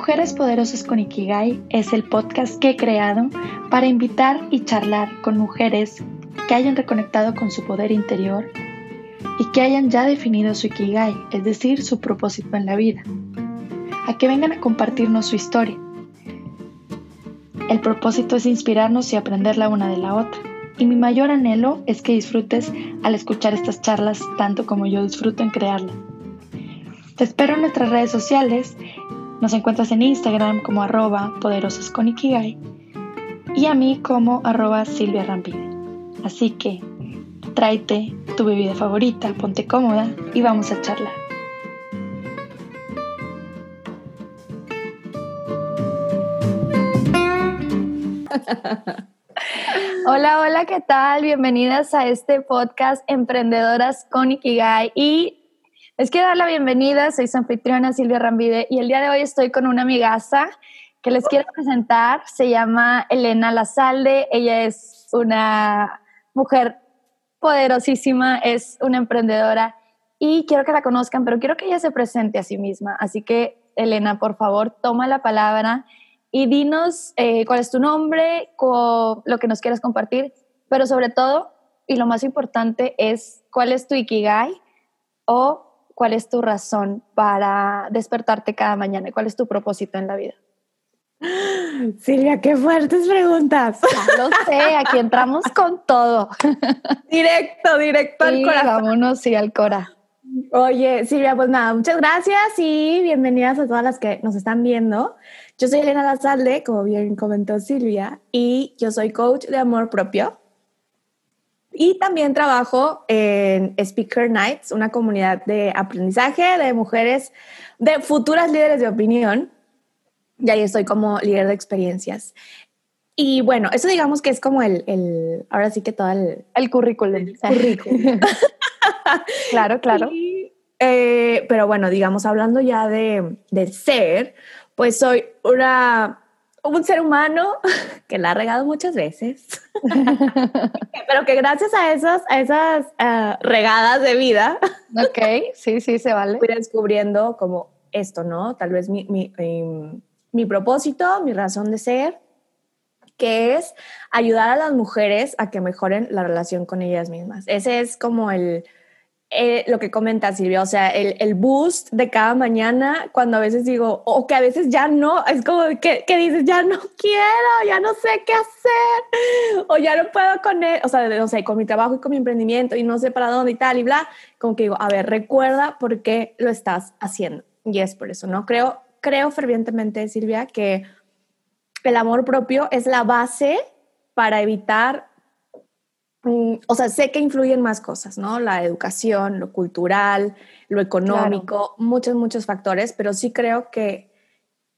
Mujeres Poderosas con Ikigai es el podcast que he creado para invitar y charlar con mujeres que hayan reconectado con su poder interior y que hayan ya definido su Ikigai, es decir, su propósito en la vida, a que vengan a compartirnos su historia. El propósito es inspirarnos y aprender la una de la otra, y mi mayor anhelo es que disfrutes al escuchar estas charlas tanto como yo disfruto en crearlas. Te espero en nuestras redes sociales nos encuentras en Instagram como arroba poderosas con Ikigai y a mí como arroba Silvia Rampide. Así que tráete tu bebida favorita, ponte cómoda y vamos a charlar. Hola, hola, ¿qué tal? Bienvenidas a este podcast Emprendedoras con Ikigai y les quiero dar la bienvenida, soy su anfitriona Silvia Rambide y el día de hoy estoy con una amigaza que les quiero presentar. Se llama Elena Lazalde, ella es una mujer poderosísima, es una emprendedora y quiero que la conozcan, pero quiero que ella se presente a sí misma. Así que, Elena, por favor, toma la palabra y dinos eh, cuál es tu nombre, lo que nos quieras compartir, pero sobre todo, y lo más importante es cuál es tu Ikigai o ¿Cuál es tu razón para despertarte cada mañana? ¿Cuál es tu propósito en la vida? Silvia, qué fuertes preguntas. Ya lo sé, aquí entramos con todo. Directo, directo al corazón. Vámonos, sí, al cora. Oye, Silvia, pues nada, muchas gracias y bienvenidas a todas las que nos están viendo. Yo soy Elena Lazalde, como bien comentó Silvia, y yo soy coach de amor propio. Y también trabajo en Speaker Nights, una comunidad de aprendizaje de mujeres, de futuras líderes de opinión. Y ahí estoy como líder de experiencias. Y bueno, eso digamos que es como el, el ahora sí que todo el... El currículum. claro, claro. Eh, pero bueno, digamos, hablando ya de, de ser, pues soy una un ser humano que la ha regado muchas veces, pero que gracias a esas, a esas eh, regadas de vida, ok, sí, sí, se vale. Fui descubriendo como esto, ¿no? Tal vez mi, mi, mi, mi propósito, mi razón de ser, que es ayudar a las mujeres a que mejoren la relación con ellas mismas. Ese es como el, eh, lo que comenta Silvia, o sea, el, el, boost de cada mañana, cuando a veces digo, o que a veces ya no, es como que, que, dices, ya no quiero, ya no sé qué hacer, o ya no puedo con él, o sea, no sé, con mi trabajo y con mi emprendimiento y no sé para dónde y tal y bla, como que digo, a ver, recuerda por qué lo estás haciendo. Y es por eso, ¿no? Creo, creo fervientemente, Silvia, que el amor propio es la base para evitar o sea, sé que influyen más cosas, ¿no? La educación, lo cultural, lo económico, muchos, muchos factores, pero sí creo que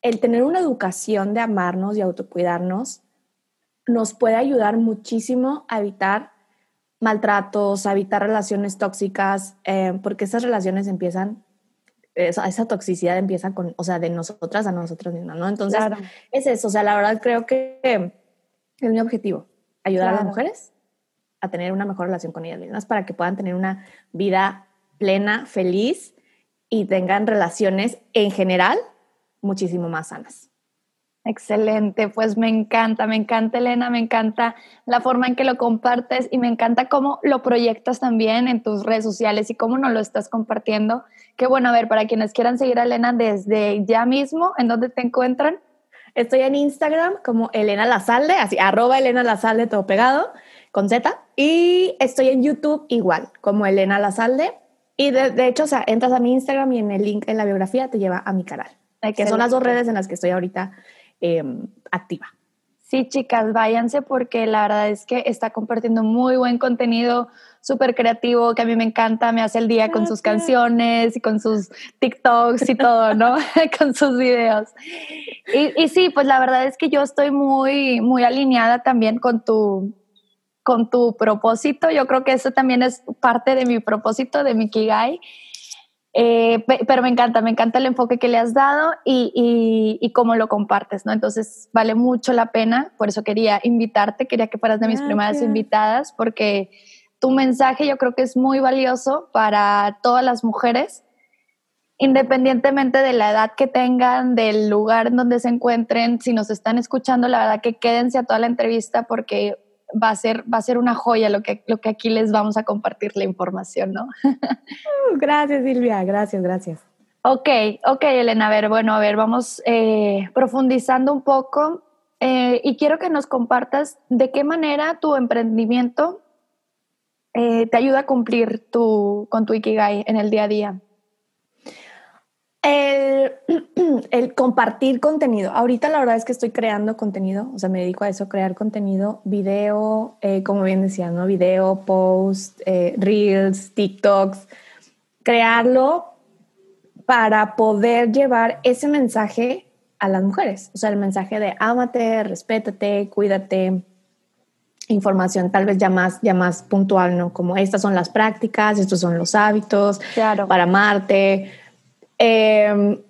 el tener una educación de amarnos y autocuidarnos nos puede ayudar muchísimo a evitar maltratos, a evitar relaciones tóxicas, eh, porque esas relaciones empiezan, esa, esa, toxicidad empieza con, o sea, de nosotras a nosotras mismas, ¿no? Entonces, es eso, o sea, la verdad creo que es mi objetivo, ayudar a las mujeres a tener una mejor relación con ellas mismas para que puedan tener una vida plena, feliz y tengan relaciones en general muchísimo más sanas. Excelente, pues me encanta, me encanta Elena, me encanta la forma en que lo compartes y me encanta cómo lo proyectas también en tus redes sociales y cómo nos lo estás compartiendo. Qué bueno, a ver, para quienes quieran seguir a Elena desde ya mismo, ¿en dónde te encuentran? Estoy en Instagram como Elena Lazalde, así, arroba Elena Lazalde, todo pegado con Z. Y estoy en YouTube igual, como Elena Lazalde. Y de, hecho, o sea, entras a mi Instagram y en el link en la biografía te lleva a mi canal, que son las dos redes en las que estoy ahorita em, activa. Sí, chicas, váyanse porque la verdad es que está compartiendo muy buen contenido, súper creativo, que a mí me encanta, me hace el día con sus canciones y con sus TikToks y todo, ¿no? con sus videos. Y, y, sí, pues la verdad es que yo estoy muy, muy alineada también con tu, con tu propósito. Yo creo que eso también es parte de mi propósito, de mi Kigai. Eh, pero me encanta, me encanta el enfoque que le has dado y, y, cómo lo compartes, ¿no? Entonces vale mucho la pena, por eso quería invitarte, quería que fueras de mis primeras invitadas, porque tu mensaje yo creo que es muy valioso para todas las mujeres independientemente de la edad que tengan, del lugar en donde se encuentren, si nos están escuchando, la verdad que quédense a toda la entrevista porque va a ser, va a ser una joya lo que, lo que aquí les vamos a compartir la información, ¿no? Gracias, Silvia, gracias, gracias. Ok, ok, Elena, a ver, bueno, a ver, vamos eh, profundizando un poco eh, y quiero que nos compartas de qué manera tu emprendimiento eh, te ayuda a cumplir tu, con tu Ikigai en el día a día. El, el, compartir contenido. Ahorita la verdad es que estoy creando contenido, o sea, me dedico a eso, crear contenido, video, eh, como bien decía, ¿no? Video, post, eh, reels, TikToks, crearlo para poder llevar ese mensaje a las mujeres, o sea, el mensaje de ámate, respétate, cuídate, información tal vez ya más, ya más puntual, ¿no? Como estas son las prácticas, estos son los hábitos claro. para amarte, eh,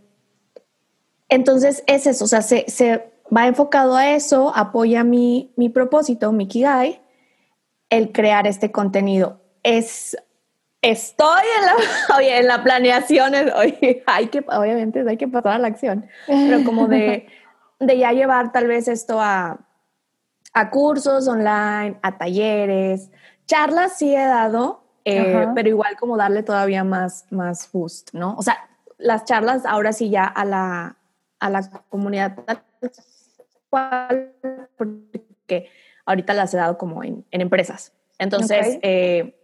entonces es eso, o sea, se, se, va enfocado a eso, apoya mi, mi propósito, mi Kigai, el crear este contenido. Es, estoy en la, oye, en la planeación, oye, hay que, obviamente hay que pasar a la acción, pero como de, de ya llevar tal vez esto a, a cursos online, a talleres, charlas sí he dado, eh, pero igual como darle todavía más, más boost, ¿no? O sea, las charlas ahora sí ya a la, a la comunidad porque ahorita las he dado como en, en empresas. Entonces, eh,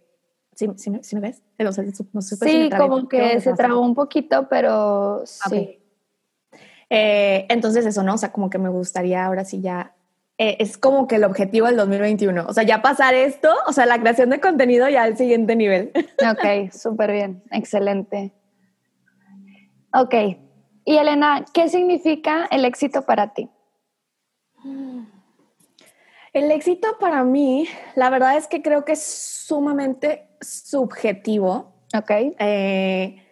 ¿sí, sí, me, ¿sí, me ves? No sé, no sé sí, si como que se trabó un poquito, pero sí. Eh, entonces eso, ¿no? O sea, como que me gustaría ahora sí ya eh, es como que el objetivo del 2021. O sea, ya pasar esto, o sea, la creación de contenido ya al siguiente nivel. Ok, súper bien, excelente. Ok. Y Elena, ¿qué significa el éxito para ti? El éxito para mí, la verdad es que creo que es sumamente subjetivo. Ok. Eh,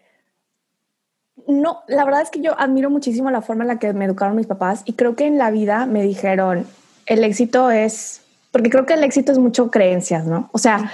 no, la verdad es que yo admiro muchísimo la forma en la que me educaron mis papás y creo que en la vida me dijeron, el éxito es, porque creo que el éxito es mucho creencias, ¿no? O sea,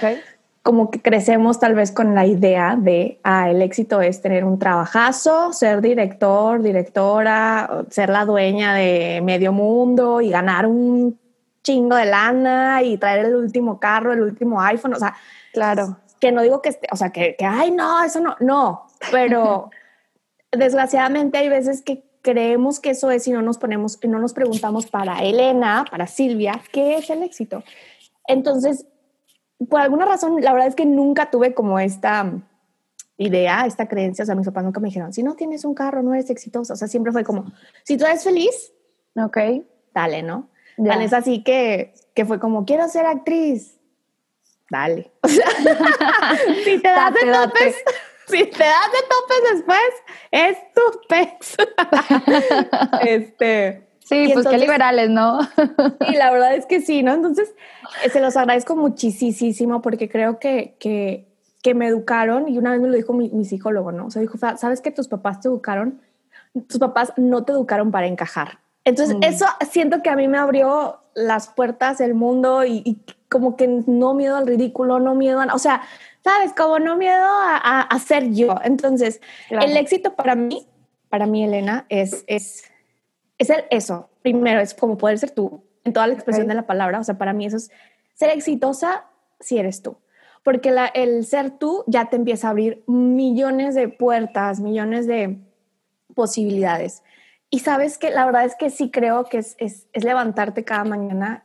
como que crecemos tal vez con la idea de, ah, el éxito es tener un trabajazo, ser director, directora, ser la dueña de medio mundo y ganar un chingo de lana y traer el último carro, el último iPhone, o sea, claro. Que no digo que esté, o sea, que, que ay, no, eso no, no, pero desgraciadamente hay veces que creemos que eso es y no nos ponemos, y no nos preguntamos para Elena, para Silvia, ¿qué es el éxito? Entonces, por alguna razón, la verdad es que nunca tuve como esta idea, esta creencia, o sea, mis papás nunca me dijeron, si no tienes un carro, no eres exitosa, o sea, siempre fue como, si tú eres feliz, ok, dale, ¿no? Dale, es así que, que fue como, quiero ser actriz, dale. O sea, si te das de topes, si te das de topes después, es tu pex. este, Sí, pues qué liberales, ¿no? sí, la verdad es que sí, ¿no? Entonces, eh, se los agradezco muchísimo porque creo que, que, que, me educaron y una vez me lo dijo mi, mi psicólogo, ¿no? O sea, dijo, ¿sabes que tus papás te educaron? Tus papás no te educaron para encajar. Entonces, mm. eso siento que a mí me abrió las puertas del mundo y, como que no miedo al ridículo, no miedo a... O sea, ¿sabes? Como no miedo a, a, ser yo. Entonces, el éxito para mí, para mí, Elena, es... es es el eso. Primero, es como poder ser tú en toda la expresión de la palabra. O sea, para mí eso es ser exitosa si eres tú. Porque la, el ser tú ya te empieza a abrir millones de puertas, millones de posibilidades. Y sabes que la verdad es que sí creo que es, es, es levantarte cada mañana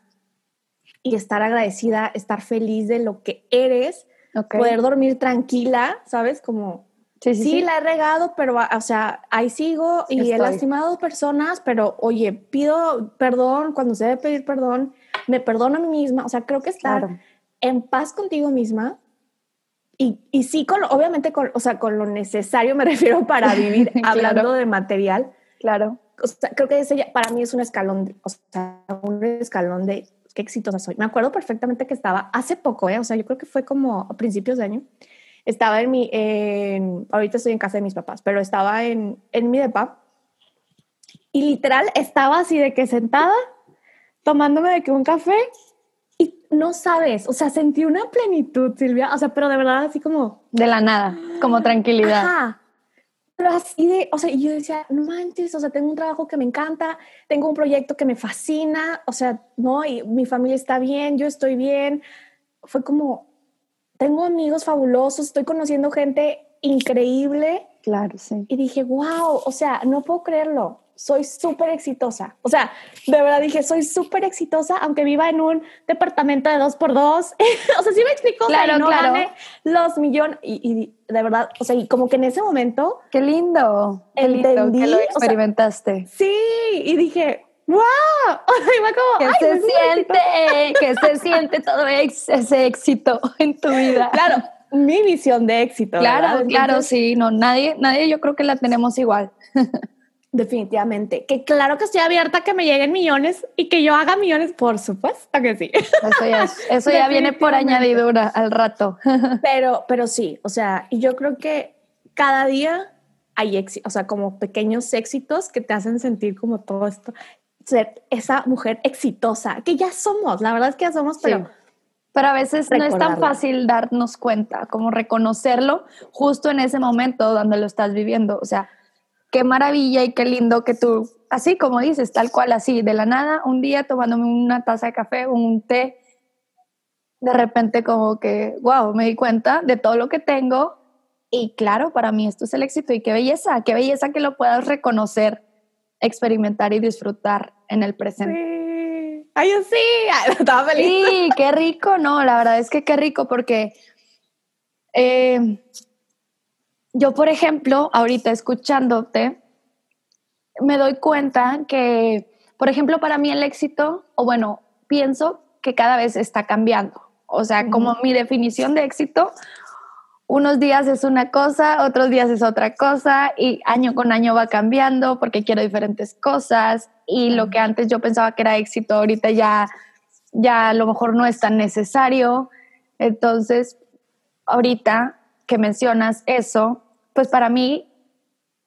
y estar agradecida, estar feliz de lo que eres, poder dormir tranquila, ¿sabes? Como Sí, la he regado, pero, o sea, ahí sigo y he lastimado personas, pero oye, pido perdón cuando se debe pedir perdón, me perdono a mí misma, o sea, creo que estar en paz contigo misma y, y sí, con, obviamente, con, o sea, con lo necesario me refiero para vivir hablando de material. Claro. O sea, creo que ese para mí es un escalón, o sea, un escalón de qué exitosa soy. Me acuerdo perfectamente que estaba hace poco, ¿eh? o sea, yo creo que fue como a principios de año estaba en mi, ahorita estoy en casa de mis papás, pero estaba en, en mi depa y literal estaba así de que sentada, tomándome de que un café y no sabes, o sea, sentí una plenitud, Silvia, o sea, pero de verdad así como... De la nada, como tranquilidad. Ajá. así de, o sea, yo decía, no manches, o sea, tengo un trabajo que me encanta, tengo un proyecto que me fascina, o sea, no, y mi familia está bien, yo estoy bien. Fue como, tengo amigos fabulosos, estoy conociendo gente increíble. Claro, sí. Y dije, wow, o sea, no puedo creerlo soy súper exitosa. O sea, de verdad dije, soy súper exitosa, aunque viva en un departamento de dos por dos. o sea, sí me explico. Claro, no claro. los millones. Y, de verdad, o sea, y como que en ese momento. Qué lindo. Qué entendí, que lo experimentaste. sí, y dije, ¡Wow! que se siente, que se siente todo ese éxito en tu vida. Claro, mi visión de éxito. Claro, claro, sí. No, nadie, nadie yo creo que la tenemos igual. Definitivamente. Que claro que estoy abierta a que me lleguen millones y que yo haga millones, por supuesto que sí. Eso ya, eso ya viene por añadidura al rato. Pero, pero sí, o sea, y yo creo que cada día hay éxito, o sea, como pequeños éxitos que te hacen sentir como todo esto, ser esa mujer exitosa, que ya somos, la verdad es que ya somos, pero... Pero a veces no es tan fácil darnos cuenta, como reconocerlo justo en ese momento donde lo estás viviendo. O sea, qué maravilla y qué lindo que tú, así como dices, tal cual, así, de la nada, un día tomándome una taza de café, un té, de repente como que, wow, me di cuenta de todo lo que tengo y claro, para mí esto es el éxito y qué belleza, qué belleza que lo puedas reconocer, experimentar y disfrutar en el presente. Sí. Ay, yo sí, estaba feliz. Sí, qué rico, no, la verdad es que qué rico porque... Eh, yo, por ejemplo, ahorita escuchándote, me doy cuenta que, por ejemplo, para mí el éxito, o bueno, pienso que cada vez está cambiando. O sea, como mi definición de éxito, unos días es una cosa, otros días es otra cosa y año con año va cambiando porque quiero diferentes cosas y lo que antes yo pensaba que era éxito ahorita ya ya a lo mejor no es tan necesario. Entonces, ahorita que mencionas eso, pues para mí,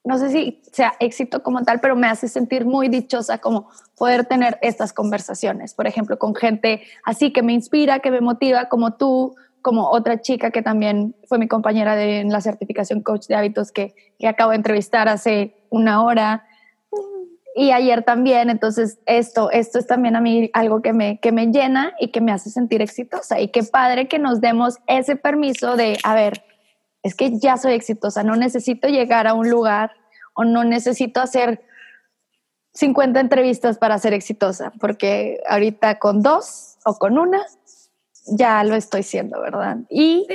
no sé si sea éxito como tal, pero me hace sentir muy dichosa como poder tener estas conversaciones, por ejemplo, con gente así que me inspira, que me motiva, como tú, como otra chica que también fue mi compañera de, en la certificación coach de hábitos que, que acabo de entrevistar hace una hora. Y ayer también, entonces esto, esto es también a mí algo que me, que me llena y que me hace sentir exitosa. Y qué padre que nos demos ese permiso de, a ver, es que ya soy exitosa, no necesito llegar a un lugar o no necesito hacer 50 entrevistas para ser exitosa, porque ahorita con dos o con una ya lo estoy siendo, ¿verdad? Y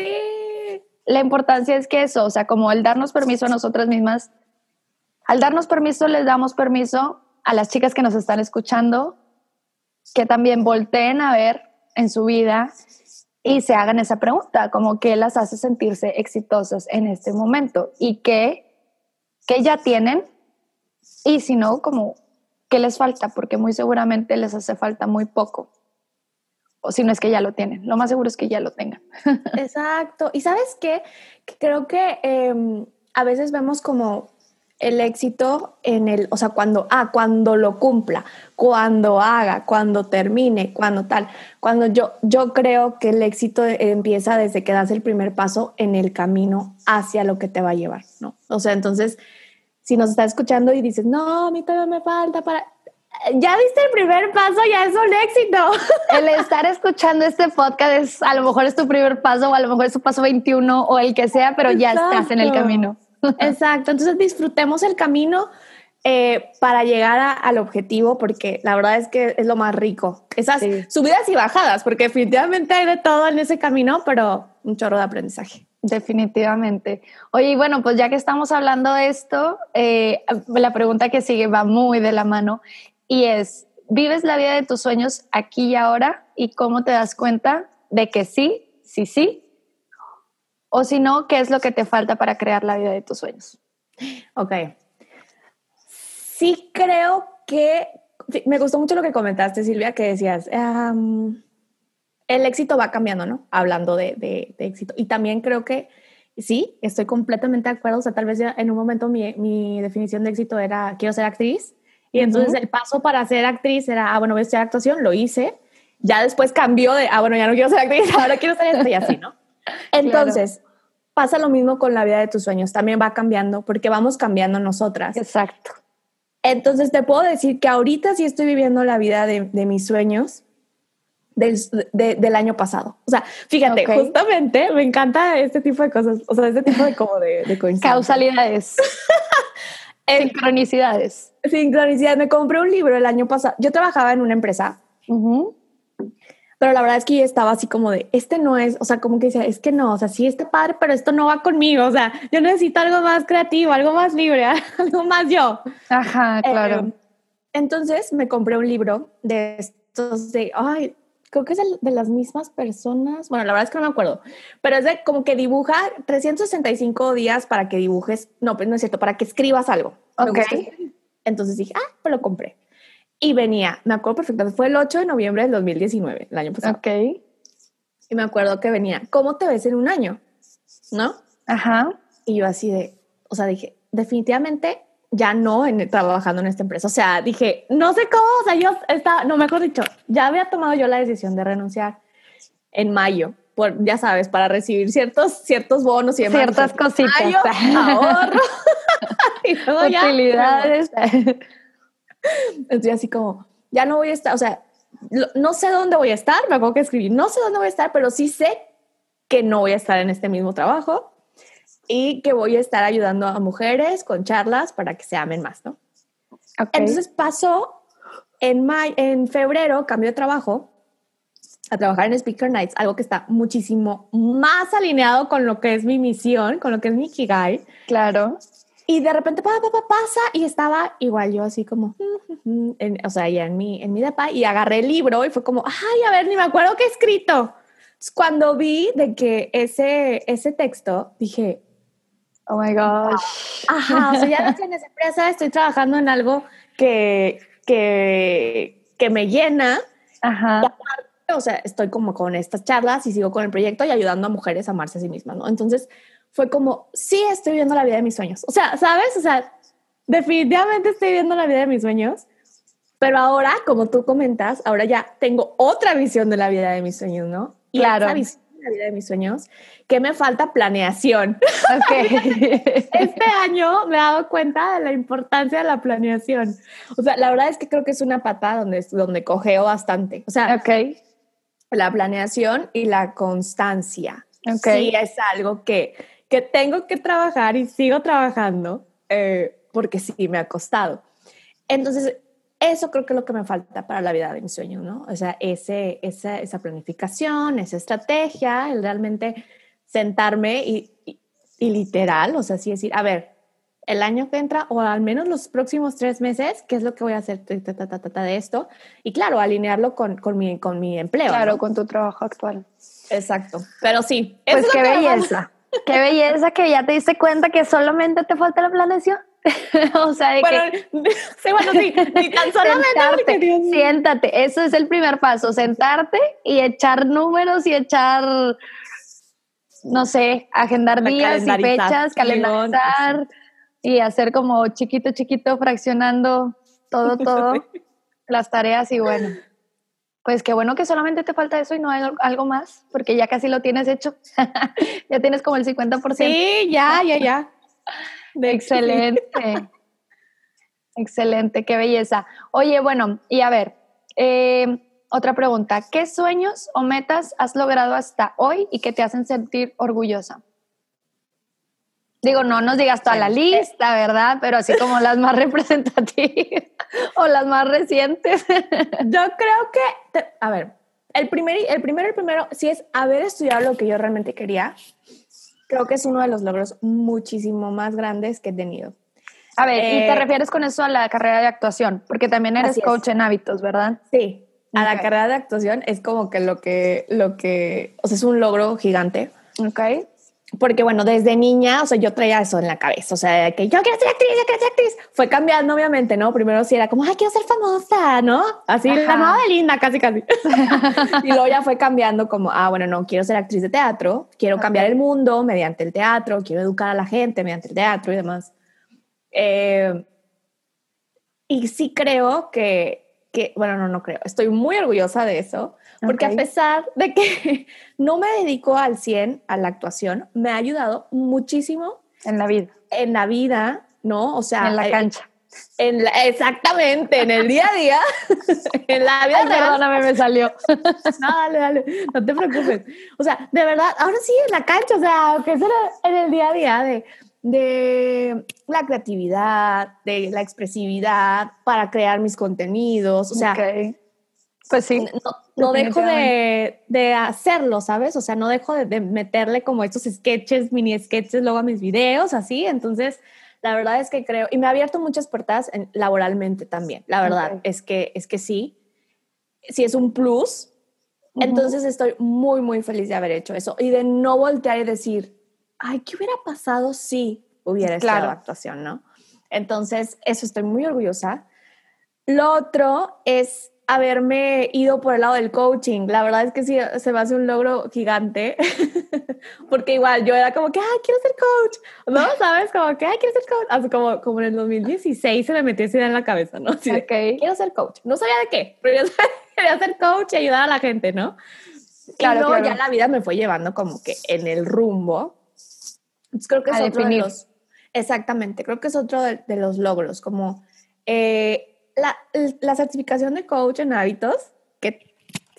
la importancia es que eso, o sea, como el darnos permiso a nosotras mismas, al darnos permiso les damos permiso a las chicas que nos están escuchando que también volteen a ver en su vida y se hagan esa pregunta, como qué las hace sentirse exitosas en este momento y qué, qué ya tienen y si no, como qué les falta, porque muy seguramente les hace falta muy poco. Si no es que ya lo tienen, lo más seguro es que ya lo tengan. Exacto. Y sabes qué? Creo que em, a veces vemos como el éxito en el, o sea, cuando, ah, cuando lo cumpla, cuando haga, cuando termine, cuando tal. Cuando yo, yo creo que el éxito empieza desde que das el primer paso en el camino hacia lo que te va a llevar, ¿no? O sea, entonces, si nos estás escuchando y dices, no, a mí todavía me falta para... Ya diste el primer paso, ya es un éxito. El estar escuchando este podcast es, a lo mejor es tu primer paso o a lo mejor es tu paso 21 o el que sea, pero ya estás en el camino. Exacto, entonces disfrutemos el camino eh, para llegar al objetivo, porque la verdad es que es lo más rico. Esas subidas y bajadas, porque definitivamente hay de todo en ese camino, pero un chorro de aprendizaje. Definitivamente. Oye, bueno, pues ya que estamos hablando de esto, eh, la pregunta que sigue va muy de la mano y es, ¿vives la vida de tus sueños aquí y ahora? ¿Y cómo te das cuenta de que sí, sí, sí o si no, ¿qué es lo que te falta para crear la vida de tus sueños? Ok. Sí creo que, me gustó mucho lo que comentaste, Silvia, que decías, el éxito va cambiando, ¿no? Hablando de, éxito. Y también creo que sí, estoy completamente de acuerdo. O sea, tal vez en un momento mi, definición de éxito era, quiero ser actriz. Y entonces el paso para ser actriz era, ah, bueno, voy a estudiar actuación, lo hice. Ya después cambió de, ah, bueno, ya no quiero ser actriz, ahora quiero ser esto y así, ¿no? Entonces, pasa lo mismo con la vida de tus sueños, también va cambiando porque vamos cambiando nosotras. Exacto. Entonces te puedo decir que ahorita sí estoy viviendo la vida de, de mis sueños del, de, del, año pasado. O sea, fíjate, okay. justamente me encanta este tipo de cosas, o sea, este tipo de como de, de coincidencias. Causalidades. Sincronicidades. Sincronicidades. Me compré un libro el año pasado. Yo trabajaba en una empresa. Uh -huh pero la verdad es que yo estaba así como de, este no es, o sea, como que decía, es que no, o sea, sí, este padre, pero esto no va conmigo, o sea, yo necesito algo más creativo, algo más libre, algo más yo. Ajá, claro. Eh, entonces me compré un libro de estos de, ay, creo que es de, de, las mismas personas, bueno, la verdad es que no me acuerdo, pero es de como que dibuja 365 días para que dibujes, no, pues no es cierto, para que escribas algo. Ok. Entonces dije, ah, pues lo compré. Y venía, me acuerdo perfectamente, fue el 8 de noviembre del 2019, el año pasado. Ok. Y me acuerdo que venía, ¿cómo te ves en un año? ¿No? Ajá. Y yo así de, o sea, dije, definitivamente ya no en, trabajando en esta empresa. O sea, dije, no sé cómo, o sea, yo estaba, no, mejor dicho, ya había tomado yo la decisión de renunciar en mayo, por, ya sabes, para recibir ciertos, ciertos bonos y demás. Ciertas cositas. Mayo, ahorro. y luego Utilidades. Estoy así como, ya no voy a estar, o sea, no sé dónde voy a estar, me acuerdo que escribí, no sé dónde voy a estar, pero sí sé que no voy a estar en este mismo trabajo y que voy a estar ayudando a mujeres con charlas para que se amen más, ¿no? Okay. Entonces pasó en, en febrero, cambio de trabajo a trabajar en Speaker Nights, algo que está muchísimo más alineado con lo que es mi misión, con lo que es mi Kigai. Claro. Y de repente pa, pa, pa, pasa y estaba igual yo así como, en, o sea, ya en mi, en mi depa y agarré el libro y fue como, ay, a ver, ni me acuerdo qué he escrito. Entonces, cuando vi de que ese, ese texto, dije, oh my gosh. Ajá, o sea, ya no estoy en esa empresa, estoy trabajando en algo que, que, que me llena. Ajá. Aparte, o sea, estoy como con estas charlas y sigo con el proyecto y ayudando a mujeres a amarse a sí mismas, ¿no? Entonces, fue como, sí estoy viviendo la vida de mis sueños. O sea, ¿sabes? O sea, definitivamente estoy viviendo la vida de mis sueños, pero ahora, como tú comentas, ahora ya tengo otra visión de la vida de mis sueños, ¿no? Y claro. esa visión la vida de mis sueños, que me falta planeación. Okay. este año me he dado cuenta de la importancia de la planeación. O sea, la verdad es que creo que es una patada donde, donde cogeo bastante. O sea, okay. la planeación y la constancia. Okay. Sí, es algo que que tengo que trabajar y sigo trabajando eh, porque sí me ha costado. Entonces, eso creo que es lo que me falta para la vida de mis sueños, ¿no? O sea, ese, esa, esa planificación, esa estrategia, el realmente sentarme y, y, y, literal, o sea, así decir, a ver, el año que entra o al menos los próximos tres meses, ¿qué es lo que voy a hacer ta, ta, ta, ta de esto? Y claro, alinearlo con, con, mi, con mi empleo. Claro, ¿no? con tu trabajo actual. Exacto. Pero sí. Pues qué belleza. Qué belleza que ya te diste cuenta que solamente te falta la planeación. o sea, de bueno, que sí, bueno, sí, ni tan solamente sentarte, siéntate, eso es el primer paso, sentarte y echar números y echar, no sé, agendar días y fechas, calendarizar y hacer como chiquito, chiquito, fraccionando todo, todo, las tareas y bueno. Pues qué bueno que solamente te falta eso y no hay algo más, porque ya casi lo tienes hecho. ya tienes como el 50%. Sí, ya, ya, ya. De Excelente. Excelente, qué belleza. Oye, bueno, y a ver, eh, otra pregunta. ¿Qué sueños o metas has logrado hasta hoy y que te hacen sentir orgullosa? Digo, no nos digas toda la lista, ¿verdad? Pero así como las más representativas o las más recientes. Yo creo que, a ver, el, primer, el primero, el primero, si es haber estudiado lo que yo realmente quería, creo que es uno de los logros muchísimo más grandes que he tenido. A ver, eh, y te refieres con eso a la carrera de actuación, porque también eres coach en hábitos, ¿verdad? Sí, a la carrera de actuación es como que lo que, lo que, o sea, es un logro gigante. Ok porque bueno, desde niña, o sea, yo traía eso en la cabeza, o sea, que yo quiero ser actriz, yo quiero ser actriz. Fue cambiando, obviamente, ¿no? Primero sí era como, ay, quiero ser famosa, ¿no? Así, Ajá. la nueva linda, casi, casi. y luego ya fue cambiando como, ah, bueno, no, quiero ser actriz de teatro, quiero okay. cambiar el mundo mediante el teatro, quiero educar a la gente mediante el teatro y demás. Eh, y sí creo que, que, bueno, no, no creo, estoy muy orgullosa de eso, porque a pesar de que no me dedico al 100 a la actuación, me ha ayudado muchísimo. En la vida. En la vida, ¿no? O sea. En la eh, cancha. En exactamente, en el día a día, en la vida real. Perdóname, me salió. No, dale, dale, no te preocupes. O sea, de verdad, ahora sí en la cancha, o sea, que es en el día a día de, de la creatividad, de la expresividad para crear mis contenidos. O sea, pues sí. No, dejo de, de, hacerlo, ¿sabes? O sea, no dejo de, de, meterle como estos sketches, mini sketches luego a mis videos, así. Entonces, la verdad es que creo, y me ha abierto muchas puertas laboralmente también. La verdad es, que, es que sí, sí es un plus. Entonces estoy muy, muy feliz de haber hecho eso y de no voltear y decir, ay, ¿qué hubiera pasado si hubiera estado actuación, no? Entonces, eso estoy muy orgullosa. Lo otro es haberme ido por el lado del coaching. La verdad es que sí, se me hace un logro gigante, porque igual yo era como que, ay, quiero ser coach, ¿no? ¿Sabes? Como que, ay, quiero ser coach. Así como, como en el 2016 se me metió esa idea en la cabeza, ¿no? Así quiero ser coach. No sabía de qué, pero yo quería ser coach y ayudar a la gente, ¿no? Claro, y luego ya la vida me fue llevando como que en el rumbo. Entonces creo que es otro de los... Exactamente, creo que es otro de, de los logros, como... Eh, la, la, certificación de coach en hábitos, que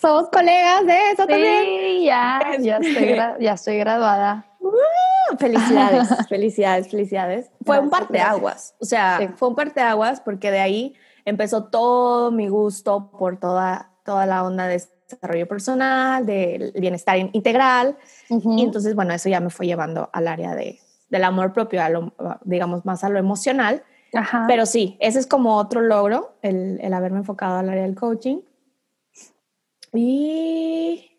somos colegas de eso también. Sí, ya, ya estoy, ya estoy graduada. Uh, felicidades, felicidades, felicidades. Fue un parteaguas, o sea, fue un parteaguas porque de ahí empezó todo mi gusto por toda, toda la onda de desarrollo personal, del bienestar integral. Y entonces, bueno, eso ya me fue llevando al área de, del amor propio, a lo, digamos, más a lo emocional. Pero sí, ese es como otro logro, el, el haberme enfocado al área del coaching. Y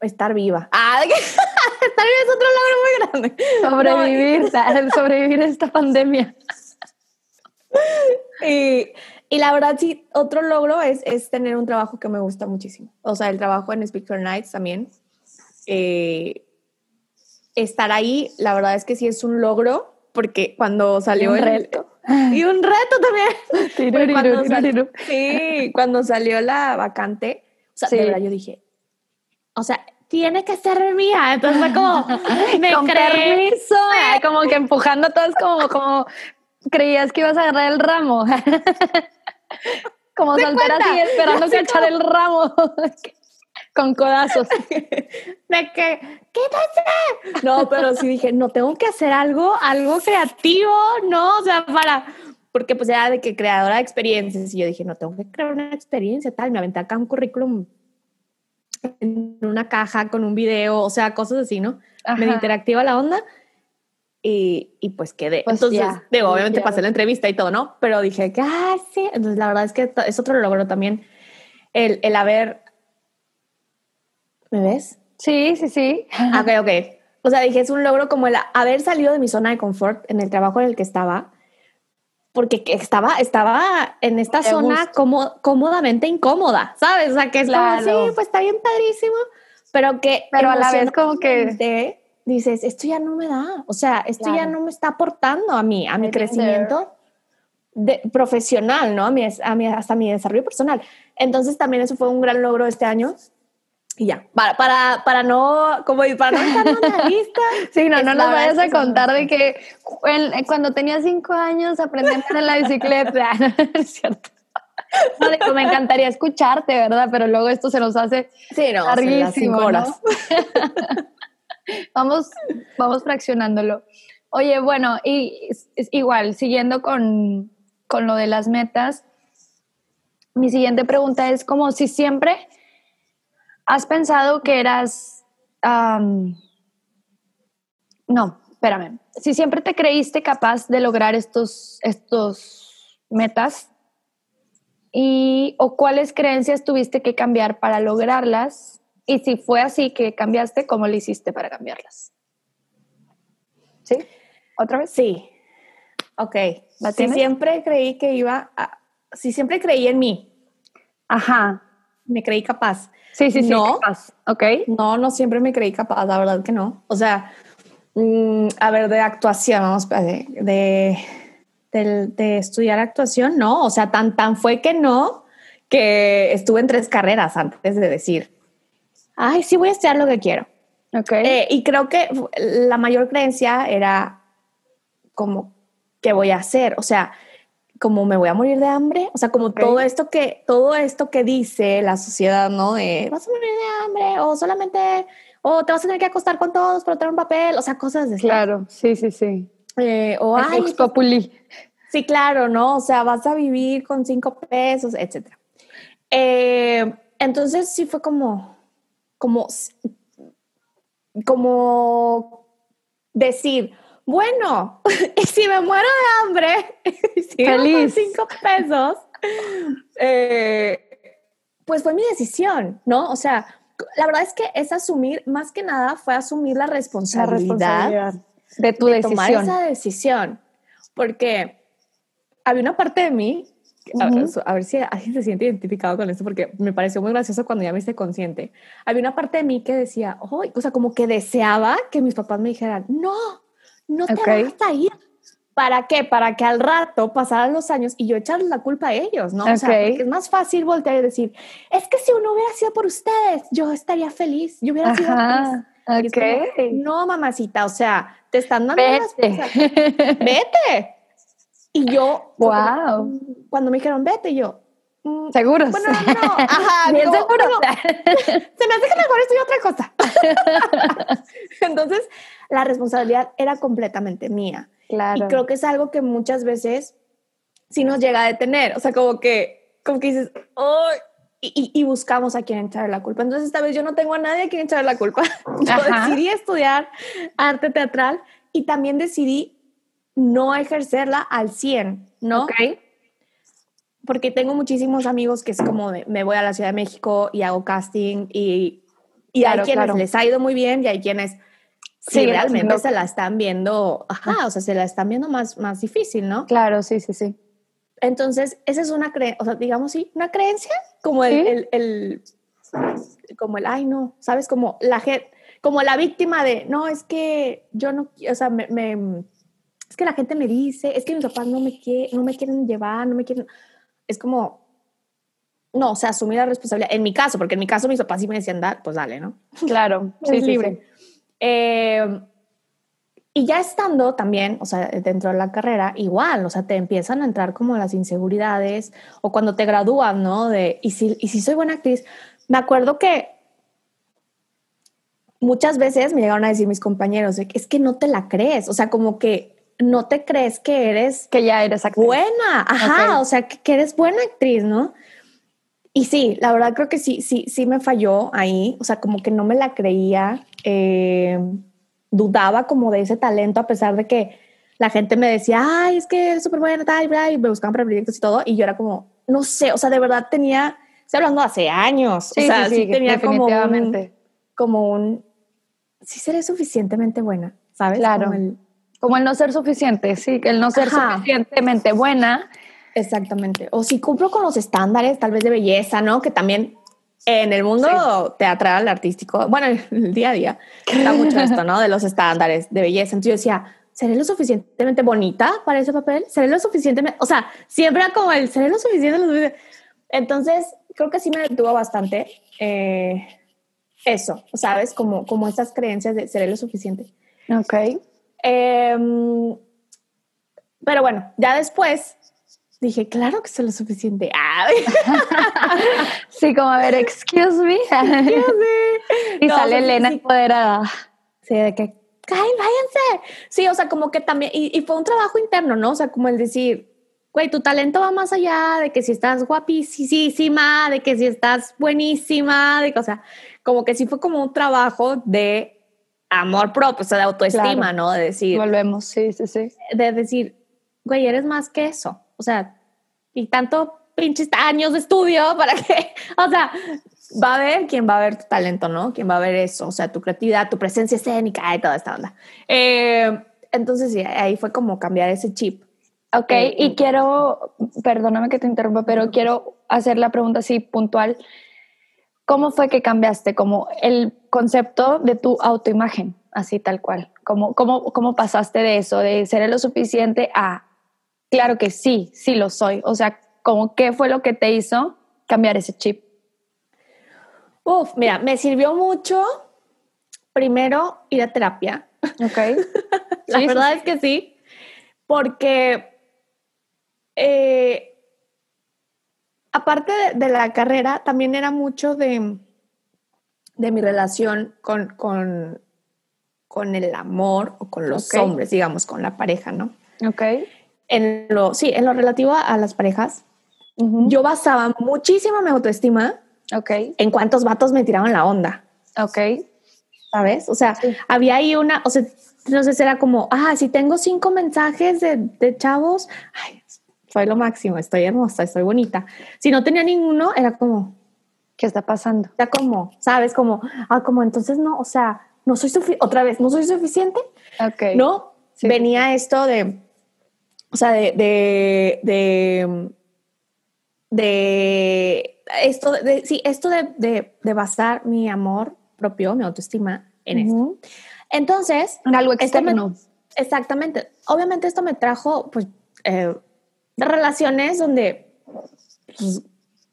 estar viva. Ah, estar viva es otro logro muy grande. Sobrevivir, sobrevivir a esta pandemia. Y, y, la verdad, sí, otro logro es, es, tener un trabajo que me gusta muchísimo. O sea, el trabajo en Speak for Nights también. Eh, estar ahí, la verdad es que sí es un logro porque cuando salió el reto. Y un reto también. cuando sí, cuando salió la vacante, o sea, de verdad yo dije, o sea, tiene que ser mía. Entonces fue como, me Con permiso. Como que empujando a todos como, como creías que ibas a agarrar el ramo. como soltera así esperando que echar el ramo. Con codazos. De que, quítate. No, pero sí dije, no, tengo que hacer algo, algo creativo, ¿no? O sea, para, porque pues era de que creadora de experiencias y yo dije, no, tengo que crear una experiencia, tal, me aventé acá un currículum en una caja con un video, o sea, cosas así, ¿no? Medio interactiva la onda. Y, y pues quedé. Pues Entonces, digo, obviamente pasé la entrevista y todo, ¿no? Pero dije que, ah, sí. Entonces, la verdad es que es otro logro también el, el haber ¿Me ves? Sí, sí, sí. Ok, ok. O sea, dije, es un logro como el haber salido de mi zona de confort en el trabajo en el que estaba, porque estaba, estaba en esta zona como, cómodamente incómoda, ¿sabes? O sea, que es como, sí, pues está bien padrísimo, pero que... Pero a la vez como que... Dices, esto ya no me da, o sea, esto ya no me está aportando a mí, a mi crecimiento de, profesional, ¿no? A mi, a mi, hasta mi desarrollo personal. Entonces también eso fue un gran logro este año, y ya, para, para, para no, como para no estar la lista. Sí, no, no nos vayas a contar de que cuando tenía cinco años aprendí a andar en la bicicleta. es cierto. No, me encantaría escucharte, ¿verdad? Pero luego esto se nos hace sí, no, larguísimo. horas. vamos, vamos fraccionándolo. Oye, bueno, y es igual, siguiendo con, con lo de las metas, mi siguiente pregunta es como si siempre ¿Has pensado que eras... no, espérame. Si siempre te creíste capaz de lograr estos, estos metas, y, o cuáles creencias tuviste que cambiar para lograrlas, y si fue así que cambiaste, ¿cómo lo hiciste para cambiarlas? ¿Sí? ¿Otra vez? Sí. Ok. Si siempre creí que iba a... Si siempre creí en mí. Ajá. Me creí capaz. Sí, sí, sí. No, ok. No, no siempre me creí capaz, la verdad que no. O sea, mm, a ver, de actuación, vamos, de, de, estudiar actuación, no. O sea, tan, tan fue que no, que estuve en tres carreras antes de decir, ay, sí voy a estudiar lo que quiero. Okay. Eh, y creo que la mayor creencia era como, ¿qué voy a hacer? O sea, como me voy a morir de hambre, o sea, como todo esto que todo esto que dice la sociedad, ¿no? De vas a morir de hambre o solamente o te vas a tener que acostar con todos para tener un papel, o sea, cosas de Claro, sí, sí, sí. Eh, o ay, populi. Sí, claro, ¿no? O sea, vas a vivir con cinco pesos, etcétera. Eh, entonces sí fue como, como, como decir, bueno, y si me muero de hambre, si Feliz. cinco pesos, eh, pues fue mi decisión, ¿no? O sea, la verdad es que es asumir, más que nada fue asumir la responsabilidad, de tu decisión. Tomar esa decisión, porque había una parte de mí, a, ver si alguien se siente identificado con esto, porque me pareció muy gracioso cuando ya me hice consciente. Había una parte de mí que decía, oh, o sea, como que deseaba que mis papás me dijeran, no, no te vas a ir. ¿Para qué? Para que al rato pasaran los años y yo echarles la culpa a ellos, ¿no? O sea, es más fácil voltear y decir, es que si uno hubiera sido por ustedes, yo estaría feliz, yo hubiera sido feliz. Okay. no, mamacita, o sea, te están dando vete. las Vete. Y yo, wow. cuando me dijeron vete, yo, Seguros. Bueno, no, ajá. Bien seguro. se me hace que mejor estoy otra cosa. Entonces, la responsabilidad era completamente mía. Claro. Y creo que es algo que muchas veces sí nos llega a detener. O sea, como que, como que dices, oh, y, y, buscamos a quien echar la culpa. Entonces, esta vez yo no tengo a nadie a quien echar la culpa. Yo decidí estudiar arte teatral y también decidí no ejercerla al 100, ¿no? Ok. Porque tengo muchísimos amigos que es como me voy a la Ciudad de México y hago casting y, y hay quienes les ha ido muy bien y hay quienes sí, realmente se la están viendo, ajá, o sea, se la están viendo más, más difícil, ¿no? Claro, sí, sí, sí. Entonces, esa es una creencia, o sea, digamos, sí, una creencia, como el, el, como el, ay, no, ¿sabes? Como la gente, como la víctima de, no, es que yo no, o sea, me, me es que la gente me dice, es que mis papás no me, quieren, no me quieren llevar, no me quieren, es como, no, o sea, asumir la responsabilidad. En mi caso, porque en mi caso mis papás sí me decían, dar, pues dale, ¿no? Claro, sí, es libre. Eh, y ya estando también, o sea, dentro de la carrera, igual, o sea, te empiezan a entrar como las inseguridades o cuando te gradúan, ¿no? De, y si, y si soy buena actriz, me acuerdo que muchas veces me llegaron a decir mis compañeros, es que no te la crees, o sea, como que no te crees que eres... Que ya eres actriz. Buena, ajá, o sea, que, eres buena actriz, ¿no? Y sí, la verdad creo que sí, sí, sí me falló ahí, o sea, como que no me la creía, eh, dudaba como de ese talento a pesar de que la gente me decía, ay, es que eres súper buena, tal, y me buscaban para proyectos y todo, y yo era como, no sé, o sea, de verdad tenía, estoy hablando hace años, sí, o sea, sí, tenía como un, como un, sí seré suficientemente buena, ¿sabes? Claro. Como el no ser suficiente, sí, el no ser suficientemente buena. Exactamente. O si cumplo con los estándares, tal vez de belleza, ¿no? Que también en el mundo teatral, artístico, bueno, el día a día, está mucho esto, ¿no? De los estándares de belleza. Entonces yo decía, ¿seré lo suficientemente bonita para ese papel? ¿Seré lo suficientemente, o sea, siempre era como el, ¿seré lo suficientemente? Entonces, creo que sí me detuvo bastante eh, eso, ¿sabes? Como, como estas creencias de seré lo suficiente. Ok. Em, pero bueno, ya después dije, claro que soy lo suficiente. sí, como a ver, excuse me. Excuse me. Y sale Elena empoderada. Sí, de que, ¡ay, váyanse! Sí, o sea, como que también, y, fue un trabajo interno, ¿no? O sea, como el decir, güey, tu talento va más allá de que si estás guapísima, de que si estás buenísima, de que, o sea, como que sí fue como un trabajo de amor propio, o sea, de autoestima, ¿no? De decir. Volvemos, sí, sí, sí. De decir, güey, eres más que eso. O sea, y tanto pinches años de estudio para que, o sea, va a ver quién va a ver tu talento, ¿no? Quién va a ver eso, o sea, tu creatividad, tu presencia escénica y toda esta onda. Eh, entonces, sí, ahí fue como cambiar ese chip. Ok, eh, y quiero, perdóname que te interrumpa, pero quiero hacer la pregunta así puntual. ¿Cómo fue que cambiaste como el concepto de tu autoimagen, así tal cual? ¿Cómo, cómo, cómo pasaste de eso, de ser lo suficiente a, claro que sí, sí lo soy? O sea, como qué fue lo que te hizo cambiar ese chip? Uf, mira, me sirvió mucho primero ir a terapia. Ok. La sí, verdad sí. es que sí, porque eh, aparte de, de la carrera, también era mucho de, de mi relación con, con, con el amor o con los hombres, digamos, con la pareja, ¿no? Ok. En lo, sí, en lo relativo a las parejas, yo basaba muchísimo mi autoestima Ok. en cuántos vatos me tiraban la onda. Ok. ¿sabes? O sea, Sí. había ahí una, o sea, entonces era como, ah, si tengo cinco mensajes de, de chavos, ay, soy lo máximo, estoy hermosa, estoy bonita. Si no tenía ninguno, era como, ¿Qué está pasando? era como, ¿sabes? Como, ah, como entonces no, o sea, no soy suficiente, otra vez, no soy suficiente, Ok. ¿no? Sí, Venía esto de, o sea, de, de, de, de esto, de, sí, esto de, de, de basar mi amor propio, mi autoestima en esto. Ujú. Entonces, En algo esto me- externo. exactamente. Obviamente esto me trajo, pues, eh, relaciones donde pues,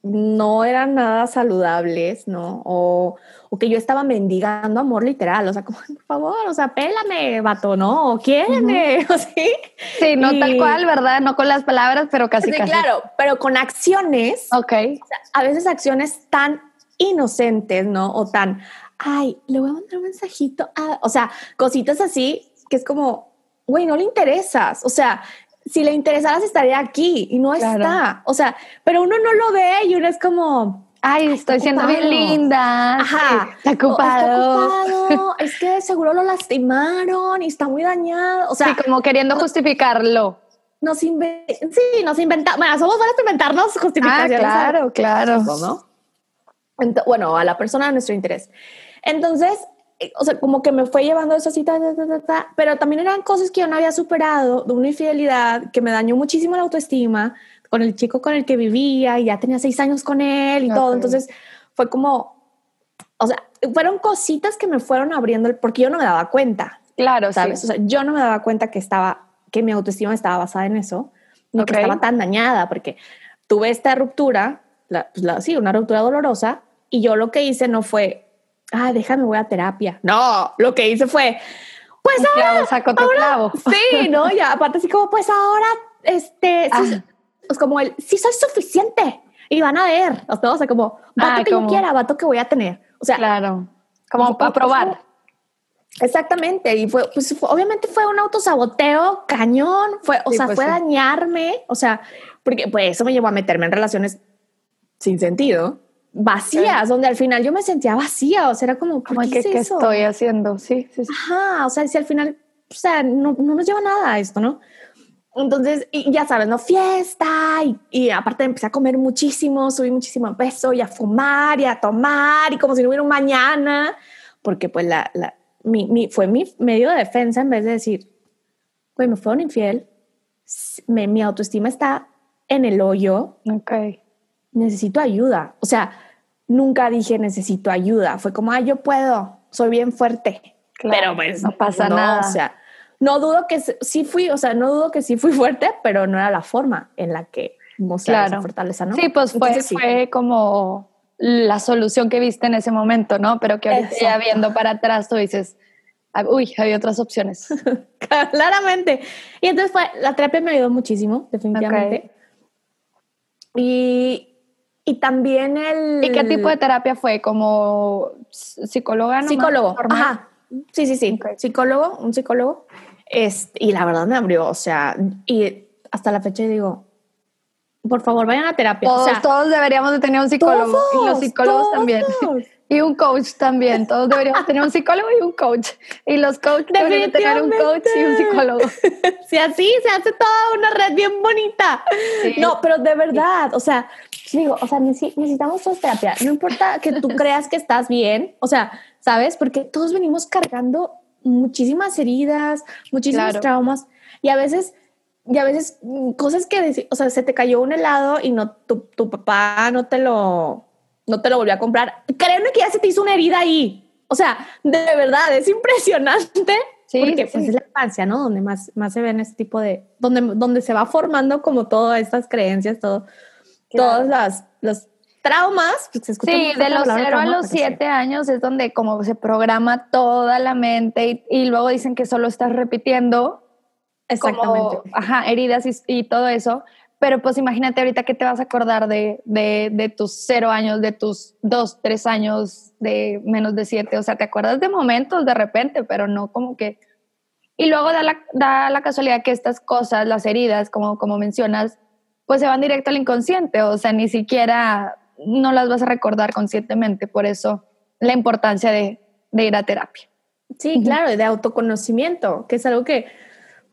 no eran nada saludables, ¿no? O, o que yo estaba mendigando amor literal, o sea, como, por favor, o sea, pélame, vato, ¿no? O quiéreme, sí. Sí, no Y- tal cual, ¿verdad? No con las palabras, pero casi Sí, casi. claro, pero con acciones, Ok. a veces acciones tan inocentes, ¿no? O tan, ay, le voy a mandar un mensajito, a-". o sea, cositas así que es como, güey, no le interesas, o sea, si le interesaras estaría aquí y no Claro. está, o sea, pero uno no lo ve y uno es como, Ay, estoy siendo bien linda. ajá, Está ocupado. está ocupado, es que seguro lo lastimaron y está muy dañado, o sea, sí, como queriendo justificarlo. nos sí, nos inventamos, bueno, somos buenas para inventarnos Ah, justificaciones. claro, claro. bueno, a la persona de nuestro interés. Entonces, o sea, como que me fue llevando eso así, ta, ta, ta, pero también eran cosas que yo no había superado, de una infidelidad que me dañó muchísimo la autoestima con el chico con el que vivía y ya tenía seis años con él y todo. Ok. Entonces, fue como, o sea, fueron cositas que me fueron abriendo, el- porque yo no me daba cuenta, Claro, ¿sabes? sí. O sea, yo no me daba cuenta que estaba, que mi autoestima estaba basada en eso, ni Ok. que estaba tan dañada, porque tuve esta ruptura, la, pues la- sí, una ruptura dolorosa, y yo lo que hice no fue, ah, déjame, voy a terapia. No, lo que hice fue, pues ahora, saca otro ahora- clavo. sí, no, ya, aparte así como, pues ahora, este, sí, Ah. es como el, sí soy suficiente, y van a ver, o sea, o sea, como, vato Ah, que como- yo quiera, vato que voy a tener. O sea, Claro. Como Como- para probar. Exactamente, y fue, pues fue- obviamente fue un autosaboteo cañón, fue, o Sí, sea, pues fue sí. dañarme, o sea, porque pues eso me llevó a meterme en relaciones sin sentido, vacías, donde al final yo me sentía vacía, o sea, era como, ¿por Como qué que, hice ¿qué eso? estoy haciendo? Sí, sí, sí. Ajá, o sea, si al final, o sea, no, no nos lleva nada a esto, ¿no? Entonces, y ya sabes, ¿no? Fiesta, y, y aparte empecé a comer muchísimo, subí muchísimo peso, y a fumar, y a tomar, y como si no hubiera un mañana, porque pues la, la, mi, mi- fue mi medio de defensa en vez de decir, güey, me fueron infiel, me- mi autoestima está en el hoyo, Ok. Necesito ayuda. O sea, nunca dije necesito ayuda. Fue como, ah, yo puedo, soy bien fuerte. Claro, pero pues no pasa nada. O sea, no dudo que sí fui, o sea, no dudo que sí fui fuerte, pero no era la forma en la que mostraba esa Claro. fortaleza, ¿no? Sí, pues fue, Entonces, sí. como la solución que viste en ese momento, ¿no? Pero que ahorita ya viendo para atrás tú dices, "Ah, uy, hay otras opciones. Claramente. Y entonces fue, la terapia me ayudó muchísimo, definitivamente. Y, y también el... ¿Y qué tipo de terapia fue? ¿Como psicóloga? nomás? Psicólogo. Normal? Ajá. Sí, sí, sí. Ok. Psicólogo, un psicólogo. Este, y la verdad me abrió, o sea, y hasta la fecha digo, por favor, vayan a terapia. Todos, o sea, todos deberíamos de tener un psicólogo y los todos, psicólogos también. todos. Y un coach también. Todos deberíamos tener un psicólogo y un coach. Y los coaches deberían tener un coach y un psicólogo. si así se hace toda una red bien bonita. Sí. No, pero de verdad, o sea, digo, o sea, necesi- necesitamos todos terapia. No importa que tú creas que estás bien, o sea, ¿sabes? Porque todos venimos cargando muchísimas heridas, muchísimos Claro. traumas y a veces y a veces cosas que, o sea, se te cayó un helado y no tu, tu papá no te lo no te lo volvió a comprar. Créeme que ya se te hizo una herida ahí. O sea, de verdad, es impresionante. Sí, porque sí, pues es la infancia, ¿no? Donde más, más se ven este tipo de, donde, donde se va formando como todas estas creencias, todo, Claro. todas las, las traumas. Pues, sí, de los 0 a los 7 años es donde como se programa toda la mente y, luego dicen que solo estás repitiendo. Exactamente. ajá, heridas y, todo eso. Pero pues imagínate ahorita que te vas a acordar de, de, de tus cero años, de tus dos, tres años, de menos de siete. O sea, te acuerdas de momentos de repente, pero no como que... Y luego da la, da la casualidad que estas cosas, las heridas, como, como mencionas, pues se van directo al inconsciente. O sea, ni siquiera no las vas a recordar conscientemente. Por eso la importancia de, de ir a terapia. Sí, claro, de autoconocimiento, que es algo que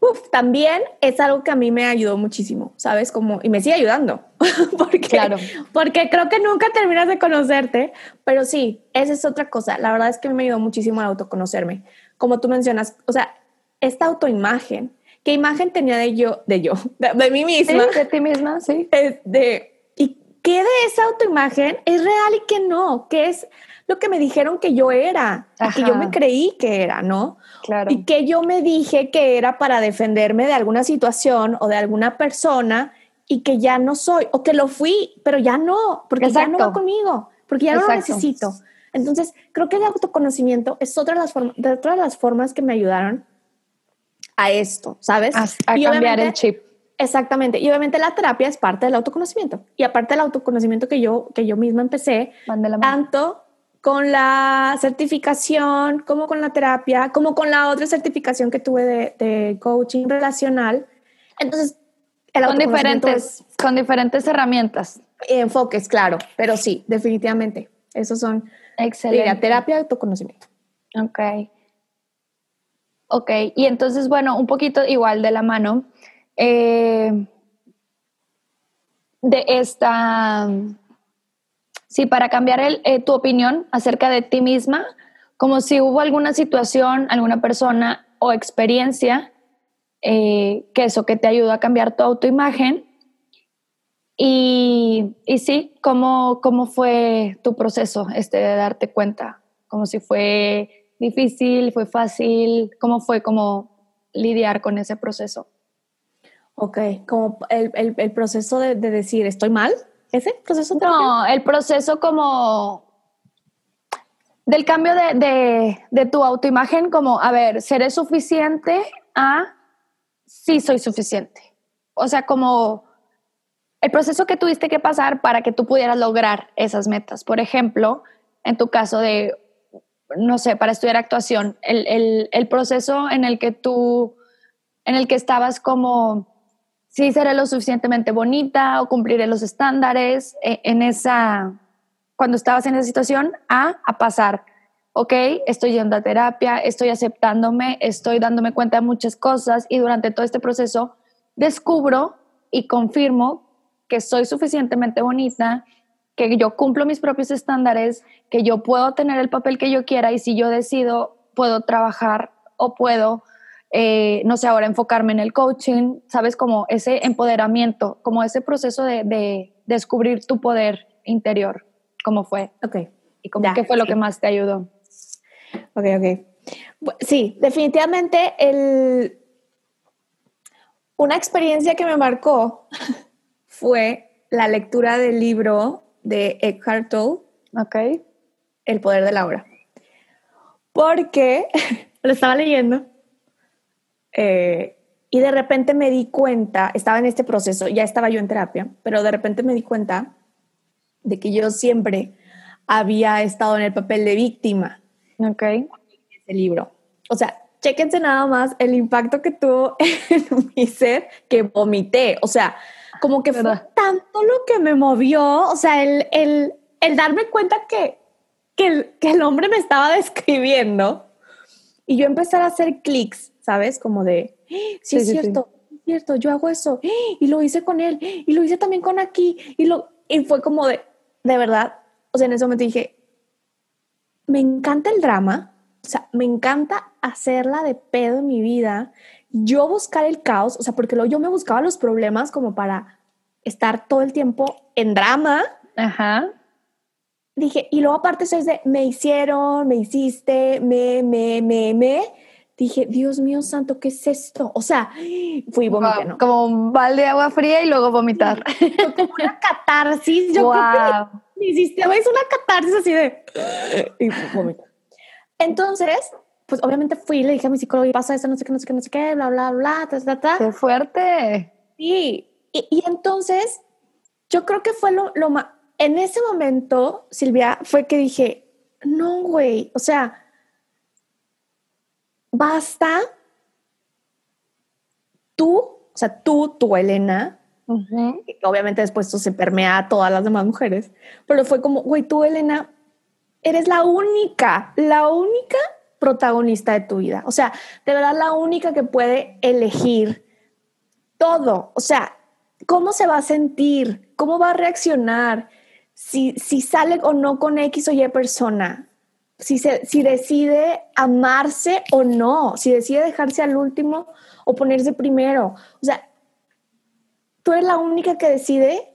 uf, también es algo que a mí me ayudó muchísimo, ¿sabes? Como, y me sigue ayudando, porque, claro. porque creo que nunca terminas de conocerte, pero sí, esa es otra cosa. La verdad es que me ayudó muchísimo a autoconocerme. Como tú mencionas, o sea, esta autoimagen, ¿qué imagen tenía de yo, de yo, de, mí misma? de ti misma, sí. de, ¿Y qué de esa autoimagen es real y qué no? ¿Qué es lo que me dijeron que yo era, que yo me creí que era, ¿no? Claro. Y que yo me dije que era para defenderme de alguna situación o de alguna persona y que ya no soy, o que lo fui, pero ya no, porque ya no va conmigo, porque ya no lo necesito. Entonces, creo que el autoconocimiento es otra de las, de otras las formas que me ayudaron a esto, ¿sabes? A, cambiar el chip. Exactamente. Y obviamente la terapia es parte del autoconocimiento. Y aparte del autoconocimiento que yo, que yo misma empecé, tanto con la certificación, como con la terapia, como con la otra certificación que tuve de, coaching relacional. Entonces, con diferentes, con diferentes herramientas. Enfoques, claro, pero sí, definitivamente. Esos son Excelente. terapia y autoconocimiento. Ok. Ok, y entonces, bueno, un poquito igual de la mano eh, de esta Sí, para cambiar eh, tu opinión acerca de ti misma, como si hubo alguna situación, alguna persona o experiencia eh, que eso que te ayudó a cambiar tu autoimagen. Y, y sí, ¿cómo, ¿cómo fue tu proceso este de darte cuenta? Como si fue difícil, fue fácil, ¿cómo fue como lidiar con ese proceso? Ok, como el, el, proceso de, de, decir, ¿estoy mal? ¿Ese proceso? No, el proceso como del cambio de, tu autoimagen, como, a ver, ¿seré suficiente? A sí soy suficiente. O sea, como el proceso que tuviste que pasar para que tú pudieras lograr esas metas. Por ejemplo, en tu caso de, no sé, para estudiar actuación, el, el proceso en el que tú, en el que estabas como si seré lo suficientemente bonita o cumpliré los estándares eh, en esa, cuando estabas en esa situación, a, a pasar, ok, estoy yendo a terapia, estoy aceptándome, estoy dándome cuenta de muchas cosas y durante todo este proceso descubro y confirmo que soy suficientemente bonita, que yo cumplo mis propios estándares, que yo puedo tener el papel que yo quiera y si yo decido, puedo trabajar o puedo eh, no sé, ahora enfocarme en el coaching, ¿sabes? Como ese empoderamiento, como ese proceso de, descubrir tu poder interior, ¿cómo fue? Ok. ¿Y cómo, qué fue lo que más te ayudó? Ok, ok. Sí, definitivamente el... una experiencia que me marcó fue la lectura del libro de Eckhart Tolle. Ok. El poder de la hora. Porque lo estaba leyendo eh, y de repente me di cuenta, estaba en este proceso, ya estaba yo en terapia, pero de repente me di cuenta de que yo siempre había estado en el papel de víctima. Ok. Ese libro. O sea, chéquense nada más el impacto que tuvo en mi ser que vomité. O sea, como que fue tanto lo que me movió, o sea, el, el, el darme cuenta que, que, el, que el hombre me estaba describiendo y yo empezar a hacer clics ¿sabes? Como de, sí, es cierto, es cierto, yo hago eso, y lo hice con él, y lo hice también con aquí, y, lo, y fue como de, de verdad, o sea, en ese momento dije, me encanta el drama, o sea, me encanta hacerla de pedo en mi vida, yo buscar el caos, o sea, porque luego yo me buscaba los problemas como para estar todo el tiempo en drama. Ajá. Dije, y luego aparte eso es de, me hicieron, me hiciste, me, me, me, me dije, Dios mío santo, ¿qué es esto? O sea, fui vomitando. Como un balde de agua fría y luego vomitar. como una catarsis. Yo creo que mi sistema hizo una catarsis así de... Y vomito. Entonces, pues obviamente fui y le dije a mi psicólogo, pasa eso, no sé qué, no sé qué, no sé qué, bla, bla, bla, ta, ta, ta. ¡Qué fuerte! Sí, y, y entonces yo creo que fue lo, lo más... En ese momento, Silvia, fue que dije, no, güey, o sea, basta tú, o sea, tú, tú, Elena, obviamente después esto se permea a todas las demás mujeres, pero fue como, güey, tú, Elena, eres la única, la única protagonista de tu vida. O sea, de verdad la única que puede elegir todo. O sea, cómo se va a sentir, cómo va a reaccionar, si, si sale o no con X o Y persona, si, se, si decide amarse o no, si decide dejarse al último o ponerse primero. O sea, tú eres la única que decide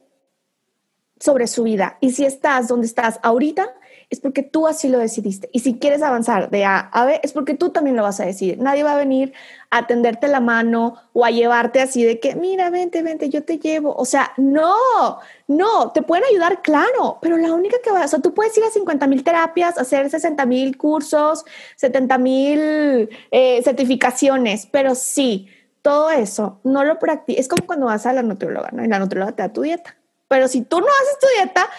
sobre su vida. Y si estás donde estás ahorita, es porque tú así lo decidiste. Y si quieres avanzar de A a B, es porque tú también lo vas a decidir. Nadie va a venir a tenderte la mano o a llevarte así de que, mira, vente, vente, yo te llevo. O sea, no, no, te pueden ayudar, claro, pero la única que va, o sea, tú puedes ir a 50 mil terapias, hacer 60 mil cursos, 70 mil eh, certificaciones, pero sí, todo eso no lo practicas. Es como cuando vas a la nutrióloga, ¿no? Y la nutrióloga te da tu dieta. Pero si tú no haces tu dieta,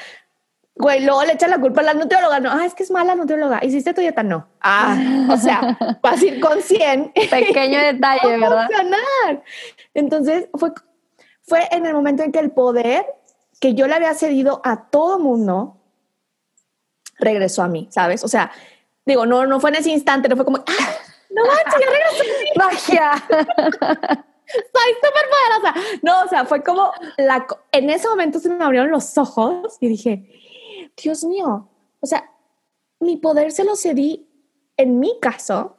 Güey, luego le echan la culpa a la nutrióloga. No, ah, es que es mala nutrióloga. ¿Hiciste tu dieta? No. Ah, o sea, vas a ir con 100. Pequeño detalle, ¿verdad? Funcionar. Entonces, fue, fue en el momento en que el poder que yo le había cedido a todo mundo regresó a mí, ¿sabes? O sea, digo, no, no fue en ese instante, no fue como, ¡Ah, no manches, ya regresó a mí. Magia. Soy súper poderosa. No, o sea, fue como la, en ese momento se me abrieron los ojos y dije, Dios mío, o sea, mi poder se lo cedí, en mi caso,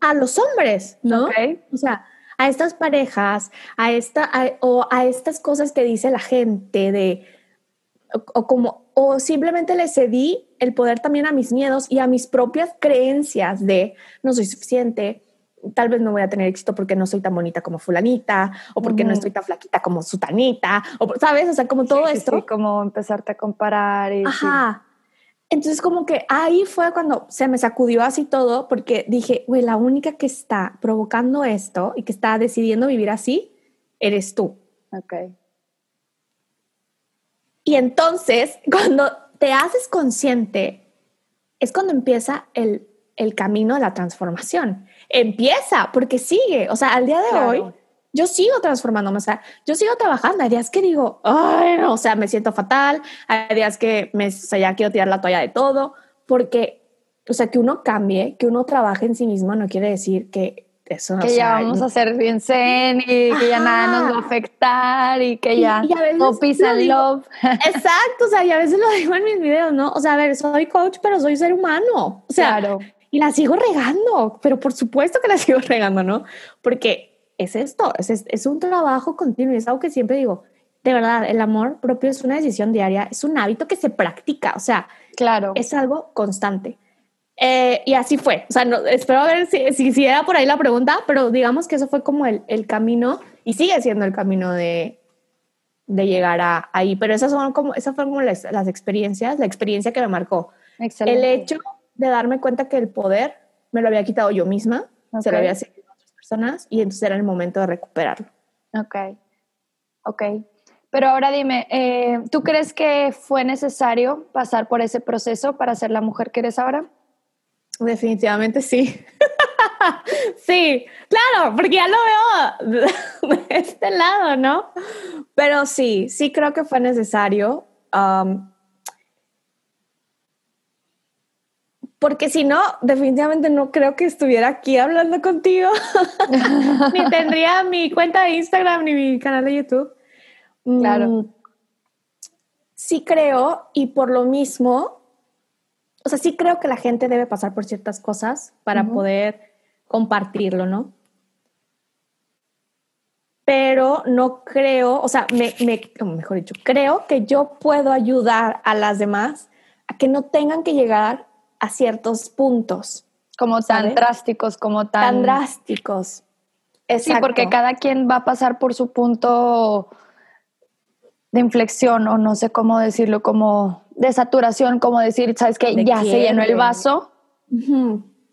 a los hombres, ¿no? O sea, a estas parejas, a esta, o a estas cosas que dice la gente de, o, como, o simplemente le cedí el poder también a mis miedos y a mis propias creencias de no soy suficiente, tal vez no voy a tener éxito porque no soy tan bonita como fulanita o porque no estoy tan flaquita como sutanita o sabes, o sea, como todo esto. Sí, como empezarte a comparar y Ajá. Entonces como que ahí fue cuando se me sacudió así todo porque dije, güey, la única que está provocando esto y que está decidiendo vivir así eres tú. Ok. Y entonces, cuando te haces consciente, es cuando empieza el, el camino de la transformación empieza, porque sigue. O sea, al día de hoy, yo sigo transformándome. O sea, yo sigo trabajando. Hay días que digo, ay, no, o sea, me siento fatal. Hay días que me, o sea, ya quiero tirar la toalla de todo, porque, o sea, que uno cambie, que uno trabaje en sí mismo, no quiere decir que eso que ya vamos a ser bien zen y que ya nada nos va a afectar y que ya no pisa love. Exacto, o sea, y a veces lo digo en mis videos, ¿no? O sea, a ver, soy coach, pero soy ser humano. O sea, claro y la sigo regando, pero por supuesto que la sigo regando, ¿no? Porque es esto, es, es un trabajo continuo, es algo que siempre digo, de verdad, el amor propio es una decisión diaria, es un hábito que se practica, o sea, claro, es algo constante. Eh, y así fue, o sea, no, espero ver si, si, si, era por ahí la pregunta, pero digamos que eso fue como el, el camino y sigue siendo el camino de, de llegar a, ahí, pero esas son como, esas fueron como las, las experiencias, la experiencia que me marcó. Excelente. El hecho de darme cuenta que el poder me lo había quitado yo misma, se lo había cedido a otras personas y entonces era el momento de recuperarlo. Ok, ok. Pero ahora dime, eh, ¿tú crees que fue necesario pasar por ese proceso para ser la mujer que eres ahora? Definitivamente sí. sí, claro, porque ya lo veo de este lado, ¿no? Pero sí, sí creo que fue necesario. Um, porque si no, definitivamente no creo que estuviera aquí hablando contigo, ni tendría mi cuenta de Instagram ni mi canal de YouTube. Claro. Mm, sí creo, y por lo mismo, o sea, sí creo que la gente debe pasar por ciertas cosas para poder compartirlo, ¿no? Pero no creo, o sea, me, mejor dicho, creo que yo puedo ayudar a las demás a que no tengan que llegar a ciertos puntos. Como tan drásticos, como tan... Tan drásticos. Sí, porque cada quien va a pasar por su punto de inflexión o no sé cómo decirlo, como de saturación, como decir, sabes que De ya se llenó el vaso,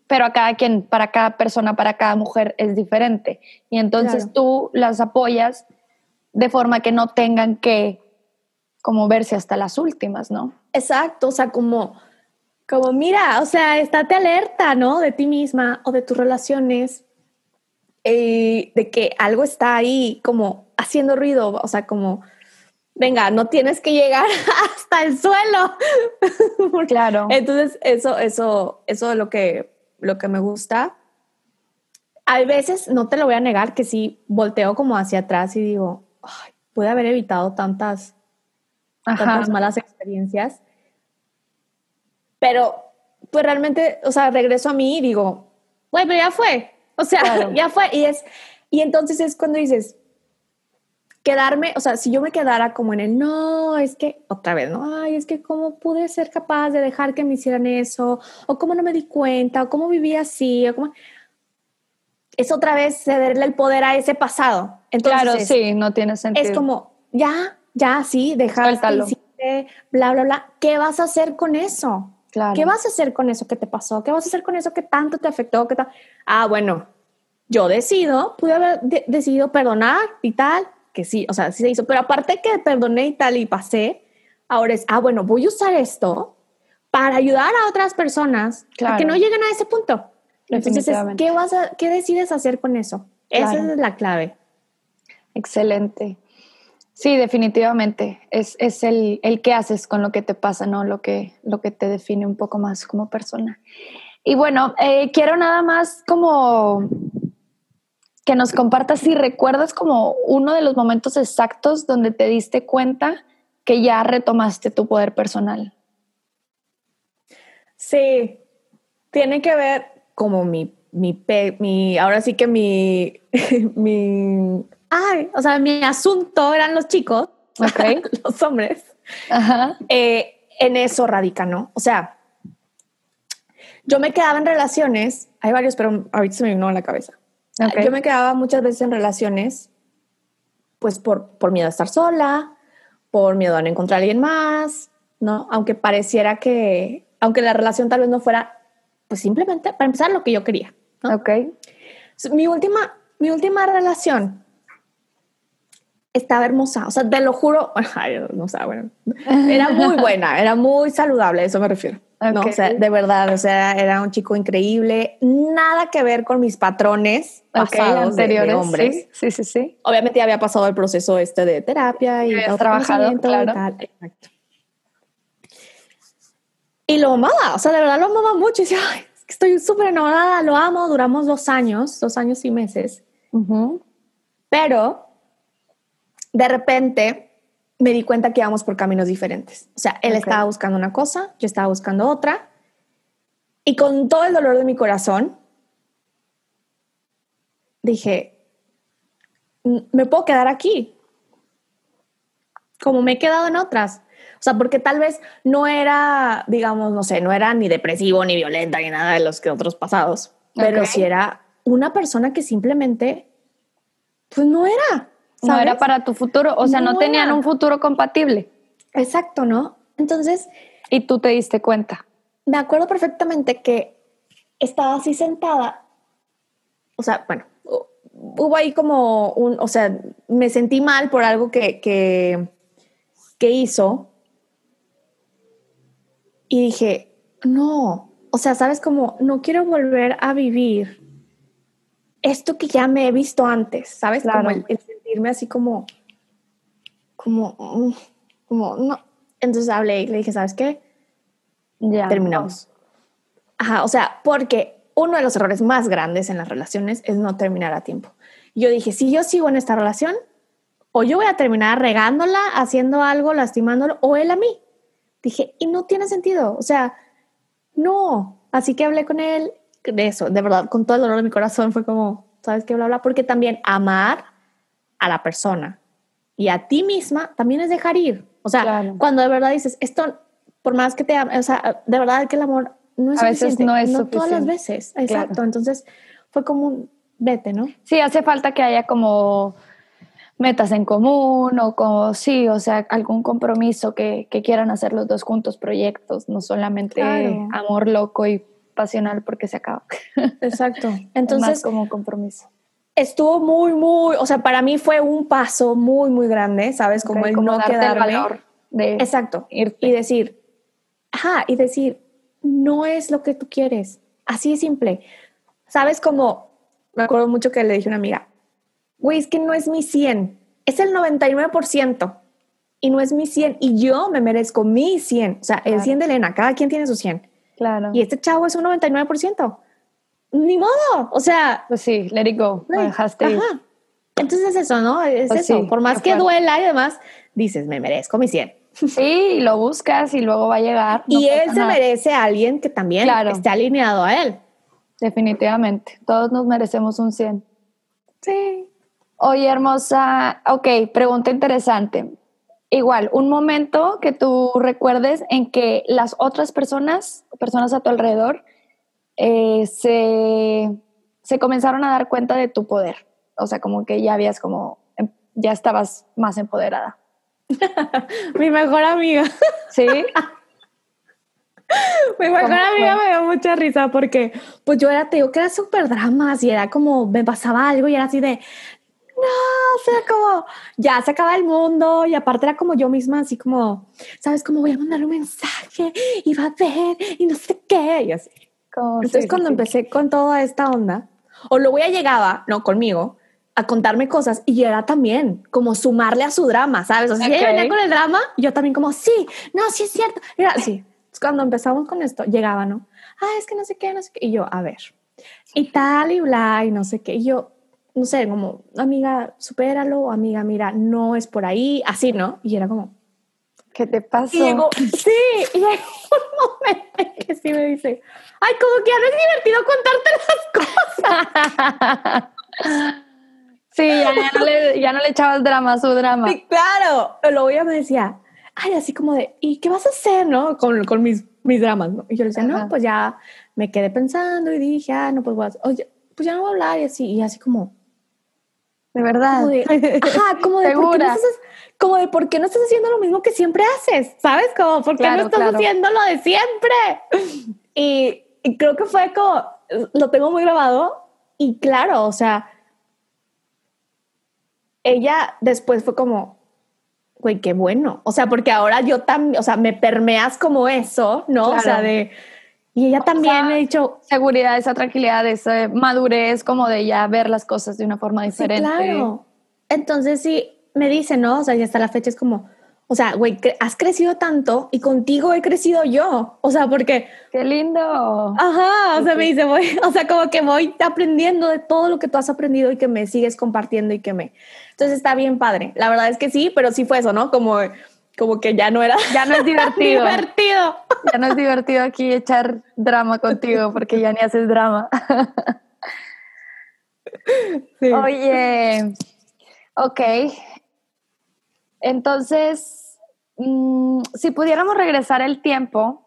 pero a cada quien, para cada persona, para cada mujer es diferente. Y entonces Claro. tú las apoyas de forma que no tengan que como verse hasta las últimas, ¿no? Exacto, o sea, como, como mira, o sea, estate alerta, ¿no? De ti misma o de tus relaciones, eh, de que algo está ahí como haciendo ruido, o sea, como, venga, no tienes que llegar hasta el suelo. Claro. Entonces, eso, eso, eso es lo que, lo que me gusta. Hay veces, no te lo voy a negar, que sí volteo como hacia atrás y digo, ay, pude haber evitado tantas, Ajá. tantas malas experiencias. Pero, pues realmente, o sea, regreso a mí y digo, güey, pero ya fue. O sea, Claro. ya fue. Y es, y entonces es cuando dices, quedarme, o sea, si yo me quedara como en el no, es que otra vez, no, ay, es que cómo pude ser capaz de dejar que me hicieran eso, o cómo no me di cuenta, o cómo viví así, o cómo. Es otra vez cederle el poder a ese pasado. Entonces, claro, sí, no tiene sentido. es como, ya, ya, sí, hiciste, bla, bla, bla. ¿Qué vas a hacer con eso? Claro. ¿Qué vas a hacer con eso que te pasó? ¿Qué vas a hacer con eso que tanto te afectó? ¿Qué tal? Ah, bueno, yo decido, pude haber de- decidido perdonar y tal, que sí, o sea, sí se hizo, pero aparte que perdoné y tal y pasé, ahora es, ah, bueno, voy a usar esto para ayudar a otras personas a Claro. que no lleguen a ese punto. Entonces. ¿qué, vas a, ¿qué decides hacer con eso? Esa Claro. es la clave. Excelente. Sí, definitivamente. Es, es el, el haces con lo que te pasa, ¿no? Lo que, lo que te define un poco más como persona. Y bueno, eh, quiero nada más como que nos compartas si recuerdas como uno de los momentos exactos donde te diste cuenta que ya retomaste tu poder personal. Sí, tiene que ver como mi, mi, pe- mi ahora sí que mi, mi, ay, o sea, mi asunto eran los chicos, Ok. los hombres, Ajá. eh, en eso radica, ¿no? O sea, yo me quedaba en relaciones, hay varios, pero ahorita se me vino a la cabeza. Ok. Yo me quedaba muchas veces en relaciones, pues por, por miedo a estar sola, por miedo a no encontrar a alguien más, ¿no? Aunque pareciera que, aunque la relación tal vez no fuera, pues simplemente para empezar lo que yo quería, ¿no? Ok. Mi última, mi última relación estaba hermosa, o sea, te lo juro, ay, no sé, bueno, era muy buena, era muy saludable, a eso me refiero. No, o sea, de verdad, o sea, era un chico increíble, nada que ver con mis patrones pasados de- de, hombres. Sí, sí, sí. sí. Obviamente había pasado el proceso este de terapia y autoconocimiento trabajado, y claro. tal. Exacto. Y lo amaba, o sea, de verdad lo amaba mucho. Y decía, "Ay, estoy súper enamorada, lo amo. Duramos dos años, dos años y meses. Pero de repente me di cuenta que íbamos por caminos diferentes. O sea, él estaba buscando una cosa, yo estaba buscando otra. Y con todo el dolor de mi corazón, dije, "Mm, me puedo quedar aquí, como me he quedado en otras. O sea, porque tal vez no era, digamos, no sé, no era ni depresivo, ni violenta, ni nada de los que otros pasados, pero Ok. sí era una persona que simplemente, pues no era. No era para tu futuro, o sea, no, No tenían era. un futuro compatible. Exacto, ¿no? Entonces, Y tú te diste cuenta. me acuerdo perfectamente que estaba así sentada. O sea, bueno, hu- hubo ahí como un, o sea, me sentí mal por algo que, que, que hizo. Y dije, no, o sea, sabes como, no quiero volver a vivir esto que ya me he visto antes, ¿sabes? Claro. Como el, el sentirme así como, como, mm, como, no. Entonces hablé y le dije, ¿sabes qué? Ya. terminamos. Ajá, o sea, porque uno de los errores más grandes en las relaciones es no terminar a tiempo. Yo dije, si yo sigo en esta relación, o yo voy a terminar regándola, haciendo algo, lastimándolo, o él a mí. Dije, y no tiene sentido, o sea, no. Así que hablé con él de eso, de verdad, con todo el dolor de mi corazón, fue como, ¿sabes qué? Bla, bla, porque también amar a la persona y a ti misma también es dejar ir. O sea, Claro. cuando de verdad dices, esto, por más que te o sea, de verdad que el amor no es A veces suficiente. no es todas las suficiente. veces. Exacto. Claro. Entonces fue como un vete, ¿no? Sí, hace falta que haya como metas en común o como, sí, o sea, algún compromiso que, que quieran hacer los dos juntos, proyectos, no solamente Claro. amor loco y pasional porque se acaba. Exacto. Entonces, Entonces, como compromiso. Estuvo muy, muy, o sea, para mí fue un paso muy, muy grande, ¿sabes? Como Ok, el como no darte el quedarme. valor de Exacto. irte. Y decir, ajá, y decir, no es lo que tú quieres. Así simple. ¿Sabes? Como, me acuerdo mucho que le dije a una amiga, güey, es que no es mi 100, es el 99% y no es mi 100 y yo me merezco mi 100. O sea, el Claro. 100 de Elena, cada quien tiene su 100. Claro. Y este chavo es un 99%. Ni modo. O sea, Pues sí, let it go. Ay, dejaste ir. ajá. Entonces eso, ¿no? Es Pues eso. sí, Por más que duela y demás, dices, me merezco mi 100. Sí, y lo buscas y luego va a llegar. no y él se nada. merece a alguien que también Claro. esté alineado a él. Definitivamente. Todos nos merecemos un 100. Sí. Oye, hermosa. Ok, pregunta interesante. Igual, un momento que tú recuerdes en que las otras personas, personas a tu alrededor, eh, se, se comenzaron a dar cuenta de tu poder. O sea, como que ya habías como, em- ya estabas más empoderada. Mi mejor amiga. ¿Sí? Mi mejor ¿Cómo amiga fue? me dio mucha risa porque pues yo era, te digo que era súper dramas y era como, me pasaba algo y era así de, no, o sea, como, ya se acaba el mundo y aparte era como yo misma, así como, ¿sabes? Como voy a mandar un mensaje y va a ver y no sé qué y así. Entonces sí, cuando sí. empecé con toda esta onda, o luego ella llegaba, no conmigo, a contarme cosas y era también como sumarle a su drama, ¿sabes? O sea, si ella venía con el drama, yo también como, sí, no, sí es cierto. Era así. Entonces, cuando empezamos con esto, llegaba, ¿no? Ah, es que no sé qué, no sé qué. Y yo, a ver, y tal y bla, y no sé qué. Y yo, no sé, como, amiga, supéralo, amiga, mira, no es por ahí, así, ¿no? Y era como, ¿Qué te pasó? y llegó, sí, y llegó un momento en que sí me dice, ay, como que ya no es divertido contarte las cosas. Sí, ya, ya no le, ya no le echabas drama a su drama. Sí, claro. Luego ella me decía, ay, así como de, ¿y qué vas a hacer, no? Con, con mis, mis dramas, ¿no? Y yo le decía, Ajá. no, pues ya me quedé pensando y dije, ah, no, pues voy a, oye, pues ya no voy a hablar y así, y así como, De verdad. como de, ajá, como de, ¿por qué no estás, como de, ¿por qué no estás haciendo lo mismo que siempre haces? ¿Sabes? Como, ¿por qué Claro, no estás claro. haciendo lo de siempre? Y, y creo que fue como, lo tengo muy grabado y claro, o sea, ella después fue como, güey, qué bueno. O sea, porque ahora yo también, o sea, me permeas como eso, ¿no? O sea, de... Y ella también sea, me ha dicho, seguridad, esa tranquilidad, esa madurez, como de ya ver las cosas de una forma sí, diferente. claro. Entonces sí, me dice, ¿no? O sea, y hasta la fecha es como, o sea, güey, has crecido tanto y contigo he crecido yo. O sea, porque, ¡Qué lindo! ajá, o sea, me dice, voy, o sea, como que voy aprendiendo de todo lo que tú has aprendido y que me sigues compartiendo y que me... Entonces está bien padre. La verdad es que sí, pero sí fue eso, ¿no? Como, como que ya no era Ya no es divertido. divertido. ya no es divertido aquí echar drama contigo porque ya ni haces drama. Sí. Oye, ok. Entonces, mm, si pudiéramos regresar el tiempo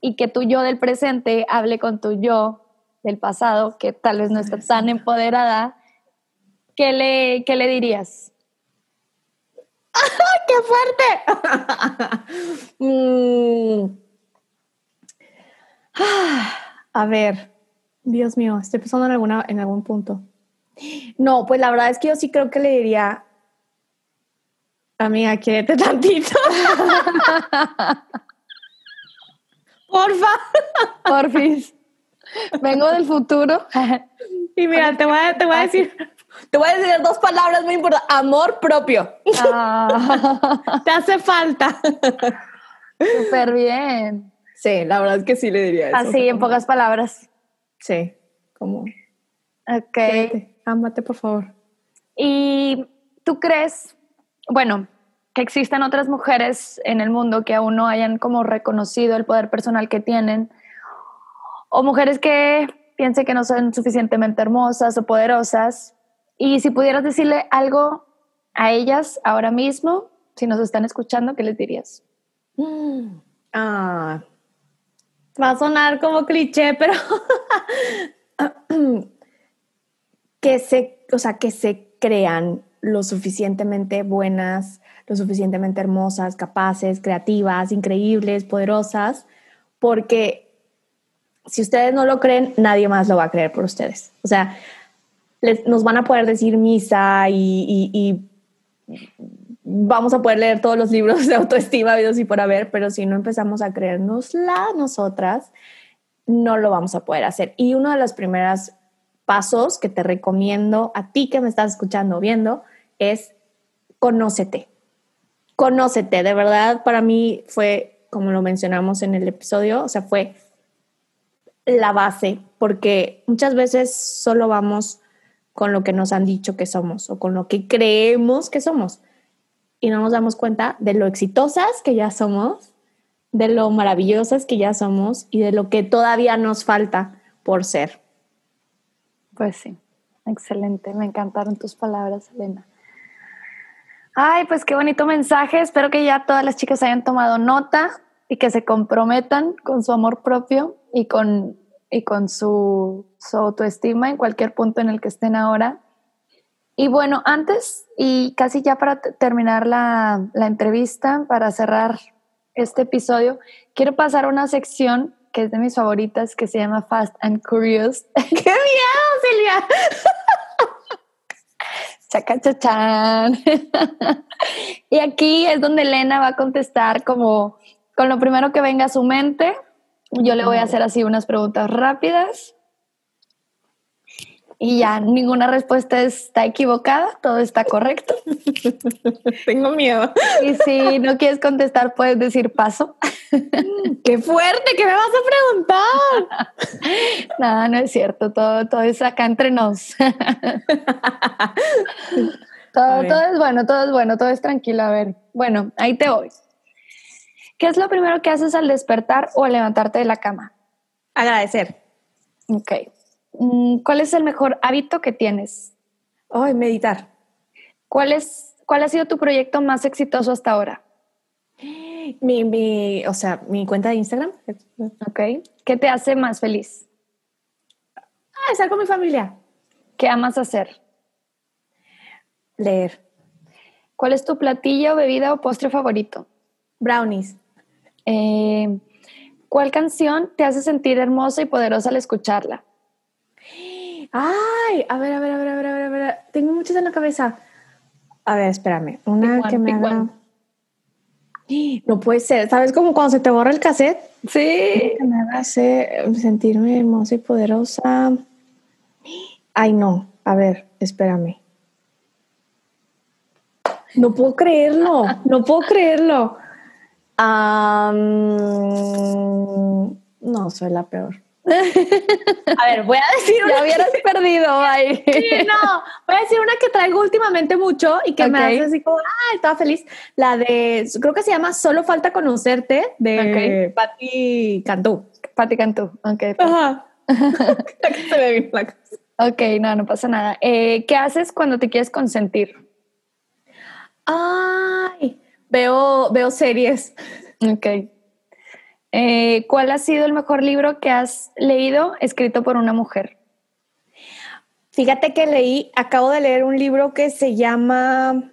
y que tu yo del presente hable con tu yo del pasado, que tal vez no está tan empoderada, ¿qué le, qué le dirías? ¡Qué fuerte! Mm. Ah, A ver, Dios mío, estoy pensando en, alguna, en algún punto. No, pues la verdad es que yo sí creo que le diría, amiga, quiérete tantito. Porfa. Porfis. Vengo del futuro. Y mira, te voy, a, te voy a decir, te voy a decir dos palabras muy importantes. Amor propio. Ah, Te hace falta. Súper bien. Sí, la verdad es que sí le diría eso. Así, en pocas palabras. Sí, como Ok. Quédate, ámate, por favor. ¿Y tú crees, bueno, que existen otras mujeres en el mundo que aún no hayan como reconocido el poder personal que tienen? O mujeres que piensen que no son suficientemente hermosas o poderosas. Y si pudieras decirle algo a ellas ahora mismo, si nos están escuchando, ¿qué les dirías? Ah, va a sonar como cliché, pero que se, o sea, que se crean lo suficientemente buenas, lo suficientemente hermosas, capaces, creativas, increíbles, poderosas, porque si ustedes no lo creen, nadie más lo va a creer por ustedes. O sea, nos van a poder decir misa y, vamos a poder leer todos los libros de autoestima, videos y por haber, pero si no empezamos a creérnosla nosotras, no lo vamos a poder hacer. Y uno de los primeros pasos que te recomiendo a ti que me estás escuchando o viendo es conócete. Conócete, de verdad, para mí fue, como lo mencionamos en el episodio, o sea, fue la base, porque muchas veces solo vamos con lo que nos han dicho que somos o con lo que creemos que somos y no nos damos cuenta de lo exitosas que ya somos, de lo maravillosas que ya somos y de lo que todavía nos falta por ser. Pues sí, excelente, me encantaron tus palabras, Elena. Ay, pues qué bonito mensaje, espero que ya todas las chicas hayan tomado nota y que se comprometan con su amor propio y con y con su, autoestima en cualquier punto en el que estén ahora. Y bueno, antes y casi ya para terminar la, entrevista, para cerrar este episodio, quiero pasar a una sección que es de mis favoritas, que se llama Fast and Curious. ¡Qué miedo, Silvia! Chacachachán. y aquí es donde Elena va a contestar como con lo primero que venga a su mente yo le voy a hacer así unas preguntas rápidas y ya ninguna respuesta está equivocada, todo está correcto. Tengo miedo. Y si no quieres contestar, puedes decir paso. ¡Qué fuerte! ¿Qué me vas a preguntar? No, no es cierto, todo, todo es acá entre nos. Todo, todo es bueno, todo es bueno, todo es tranquilo. A ver, bueno, ahí te voy. ¿Qué es lo primero que haces al despertar o al levantarte de la cama? Agradecer. Ok. Mm, ¿Cuál es el mejor hábito que tienes? Ay, meditar. ¿Cuál, es, ¿Cuál ha sido tu proyecto más exitoso hasta ahora? Mi, mi, o sea, mi cuenta de Instagram. Ok. ¿Qué te hace más feliz? Ah, estar con mi familia. ¿Qué amas hacer? Leer. ¿Cuál es tu platillo, bebida o postre favorito? Brownies. Eh, ¿Cuál canción te hace sentir hermosa y poderosa al escucharla? Ay, a ver, a ver, a ver, a ver, a ver, Tengo muchas en la cabeza. A ver, espérame. Una que me haga... No puede ser. ¿Sabes como cuando se te borra el cassette? Sí. Que me hace sentirme hermosa y poderosa. Ay, no. A ver, espérame. No puedo creerlo. No puedo creerlo no, soy la peor. A ver, voy a decir una. Ya hubieras perdido, ay. no. Voy a decir una que traigo últimamente mucho y que me hace así como, ah, estaba feliz. La de, creo que se llama Solo falta conocerte de Patti Cantú. Patti Cantú, ok. Ajá. se ve bien Ok, no, no pasa nada. Eh, ¿Qué haces cuando te quieres consentir? Ay, Veo, veo series. Ok. Eh, ¿Cuál ha sido el mejor libro que has leído escrito por una mujer? Fíjate que leí, acabo de leer un libro que se llama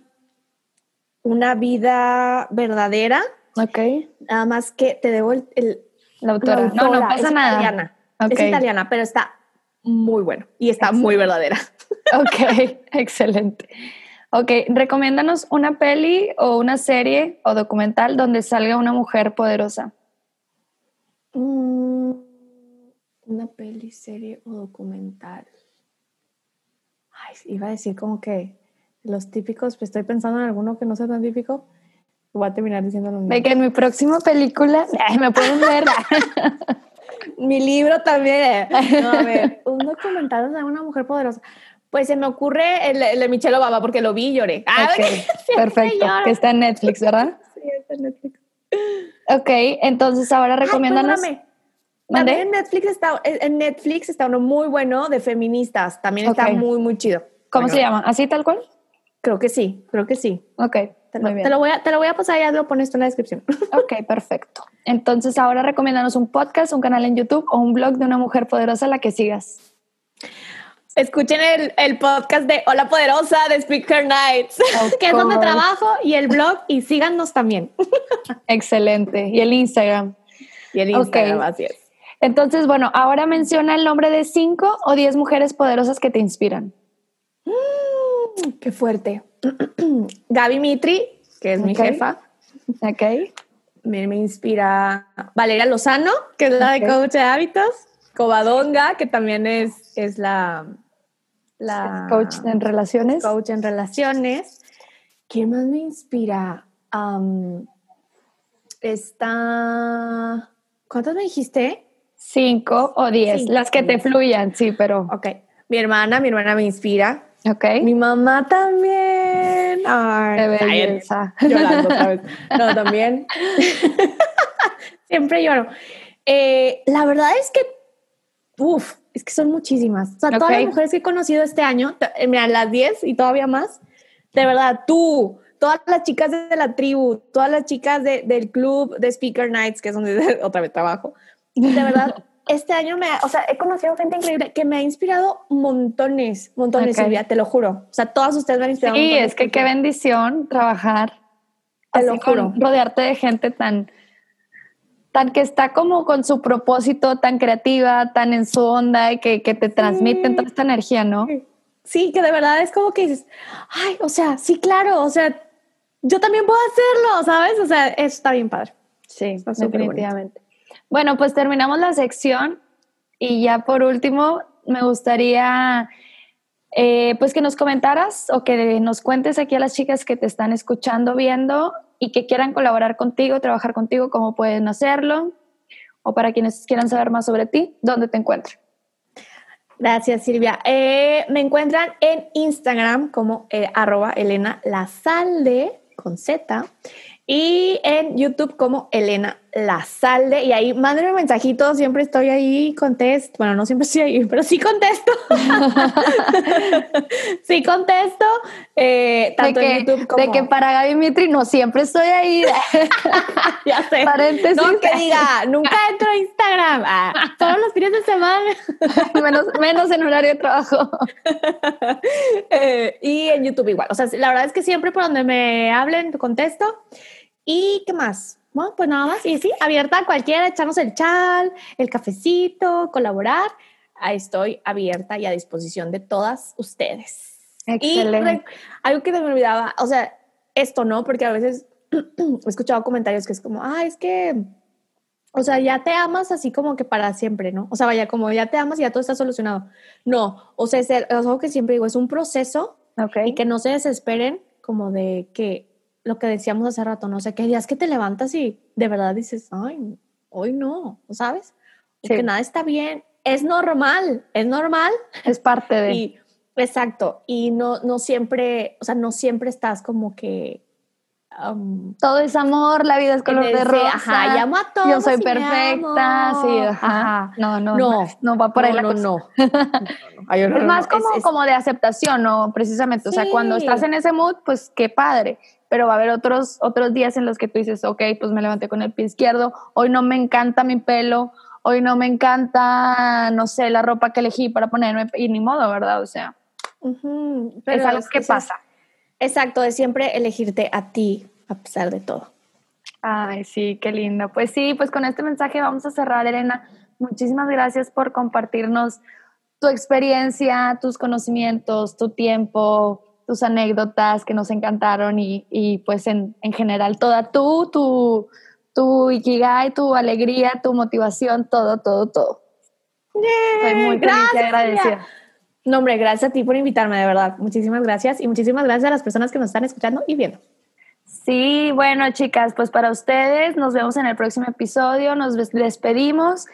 Una vida verdadera. Ok. Nada más que te debo el... la, autora. No, no pasa es nada. Italiana. Es italiana, pero está muy bueno y está muy verdadera. Ok, excelente. Ok, recomiéndanos una peli o una serie o documental donde salga una mujer poderosa. Mm, una peli, serie o documental. Ay, iba a decir como que los típicos, pues estoy pensando en alguno que no sea tan típico. Voy a terminar diciendo lo mismo. De que en mi próxima película, me pueden ver. mi libro también. No, a ver, un documental de una mujer poderosa. Pues se me ocurre el, de Michelle Obama porque lo vi y lloré. Ah, perfecto. Que está en Netflix, ¿verdad? Sí, está en Netflix. Ok, entonces ahora recomiéndanos. También en Netflix está en Netflix está uno muy bueno de feministas. También está muy muy chido. ¿Cómo se llama? ¿Así tal cual? Creo que sí, creo que sí. Ok, te lo, Te lo, voy a, te lo voy a pasar ya lo pones tú en la descripción. Ok, perfecto. Entonces ahora recomiéndanos un podcast, un canal en YouTube o un blog de una mujer poderosa a la que sigas. Escuchen el, el, podcast de Hola Poderosa de Speaker Nights, que es donde trabajo, y el blog, y síganos también. Excelente. Y el Instagram. Y el Instagram, así es. Entonces, bueno, ahora menciona el nombre de cinco o diez mujeres poderosas que te inspiran. Mm, qué fuerte. Gaby Mitri, que es mi jefa. Ok. Me, me, inspira Valeria Lozano, que es la de coach de hábitos. Covadonga, que también es, es la, la coach en relaciones. Coach en relaciones. ¿Quién más me inspira? está. ¿Cuántas me dijiste? Cinco o diez, las que te fluyan, sí, pero. Ok. Mi hermana, mi hermana me inspira. Ok. Mi mamá también. Ay, belleza. Llorando otra vez. No, también. Siempre lloro. Eh, la verdad es que, uff, es que son muchísimas. O sea, todas las mujeres que he conocido este año, eh, mira, las 10 y todavía más, de verdad, tú, todas las chicas de la tribu, todas las chicas del club de Speaker Nights, que es donde otra vez trabajo, de verdad, este año me, o sea, he conocido gente increíble que me ha inspirado montones, montones, Silvia, te lo juro. O sea, todas ustedes me han inspirado. Sí, es que qué bendición trabajar. Te lo juro. rodearte de gente tan, tan que está como con su propósito, tan creativa, tan en su onda y que, que te transmiten toda esta energía, ¿no? Sí, que de verdad es como que dices, ay, o sea, sí, claro, o sea, yo también puedo hacerlo, ¿sabes? O sea, eso está bien padre. Sí, definitivamente. Bueno, pues terminamos la sección y ya por último me gustaría eh, pues que nos comentaras o que nos cuentes aquí a las chicas que te están escuchando, viendo y que quieran colaborar contigo, trabajar contigo, cómo pueden hacerlo o para quienes quieran saber más sobre ti, ¿dónde te encuentran? Gracias, Silvia. Eh, me encuentran en Instagram como eh, arroba Elena con Z y en YouTube como Elena Lazalde. Y ahí mándenme mensajitos, siempre estoy ahí, contesto. Bueno, no siempre estoy ahí, pero sí contesto. sí contesto. Eh, tanto de que, en YouTube como... De que para Gaby Mitri no siempre estoy ahí. ya sé. Paréntesis. No, que diga, nunca entro a Instagram. Ah, todos los fines de semana. menos, menos en horario de trabajo. Eh, y en YouTube igual. O sea, la verdad es que siempre por donde me hablen, contesto. ¿Y qué más? Bueno, pues nada más. Y sí, abierta a cualquiera, echarnos el chal, el cafecito, colaborar. Ahí estoy abierta y a disposición de todas ustedes. Excelente. Y algo que me olvidaba, o sea, esto no, porque a veces he escuchado comentarios que es como, ah, es que, o sea, ya te amas así como que para siempre, ¿no? O sea, vaya, como ya te amas y ya todo está solucionado. No, o sea, es, algo que siempre digo, es un proceso okay. y que no se desesperen como de que lo que decíamos hace rato, no sé, qué días que te levantas y de verdad dices, ay, hoy no, ¿sabes? Que nada está bien. Es normal, es normal. Es parte de. Y, exacto. Y no, no siempre, o sea, no siempre estás como que. Um, Todo es amor, la vida es color de rosa. Ajá, llamo a todos. Yo soy perfecta, sí, ajá. No, no, no, no, va por ahí la no, cosa. No, es más como, es, como de aceptación, ¿no? Precisamente. Sí. O sea, cuando estás en ese mood, pues qué padre pero va a haber otros, otros días en los que tú dices, ok, pues me levanté con el pie izquierdo, hoy no me encanta mi pelo, hoy no me encanta, no sé, la ropa que elegí para ponerme, y ni modo, ¿verdad? O sea, uh -huh. es algo que es, pasa. Exacto, de siempre elegirte a ti a pesar de todo. Ay, sí, qué lindo. Pues sí, pues con este mensaje vamos a cerrar, Elena. Muchísimas gracias por compartirnos tu experiencia, tus conocimientos, tu tiempo, tus anécdotas que nos encantaron y, y pues en, en, general toda tú, tu, tu ikigai, tu alegría, tu motivación, todo, todo, todo. Yeah, Estoy muy feliz y agradecida. No, hombre, gracias a ti por invitarme, de verdad. Muchísimas gracias y muchísimas gracias a las personas que nos están escuchando y viendo. Sí, bueno, chicas, pues para ustedes nos vemos en el próximo episodio, nos despedimos.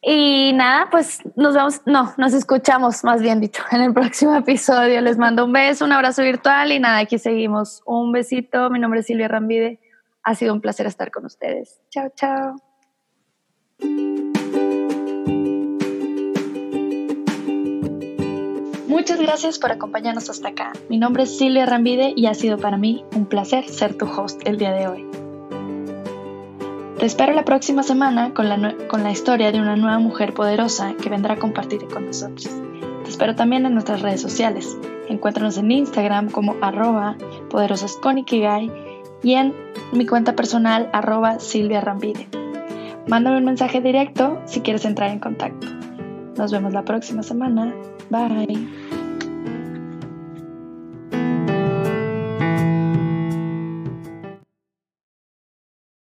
Y nada, pues nos vemos, no, nos escuchamos, más bien dicho, en el próximo episodio. Les mando un beso, un abrazo virtual y nada, aquí seguimos. Un besito, mi nombre es Silvia Rambide. Ha sido un placer estar con ustedes. Chao, chao. Muchas gracias por acompañarnos hasta acá. Mi nombre es Silvia Rambide y ha sido para mí un placer ser tu host el día de hoy. Te espero la próxima semana con la, con la historia de una nueva mujer poderosa que vendrá a compartir con nosotros. Te espero también en nuestras redes sociales. Encuéntranos en Instagram como arroba poderosasconikigai y en mi cuenta personal arroba Silvia Rambide. Mándame un mensaje directo si quieres entrar en contacto. Nos vemos la próxima semana. Bye.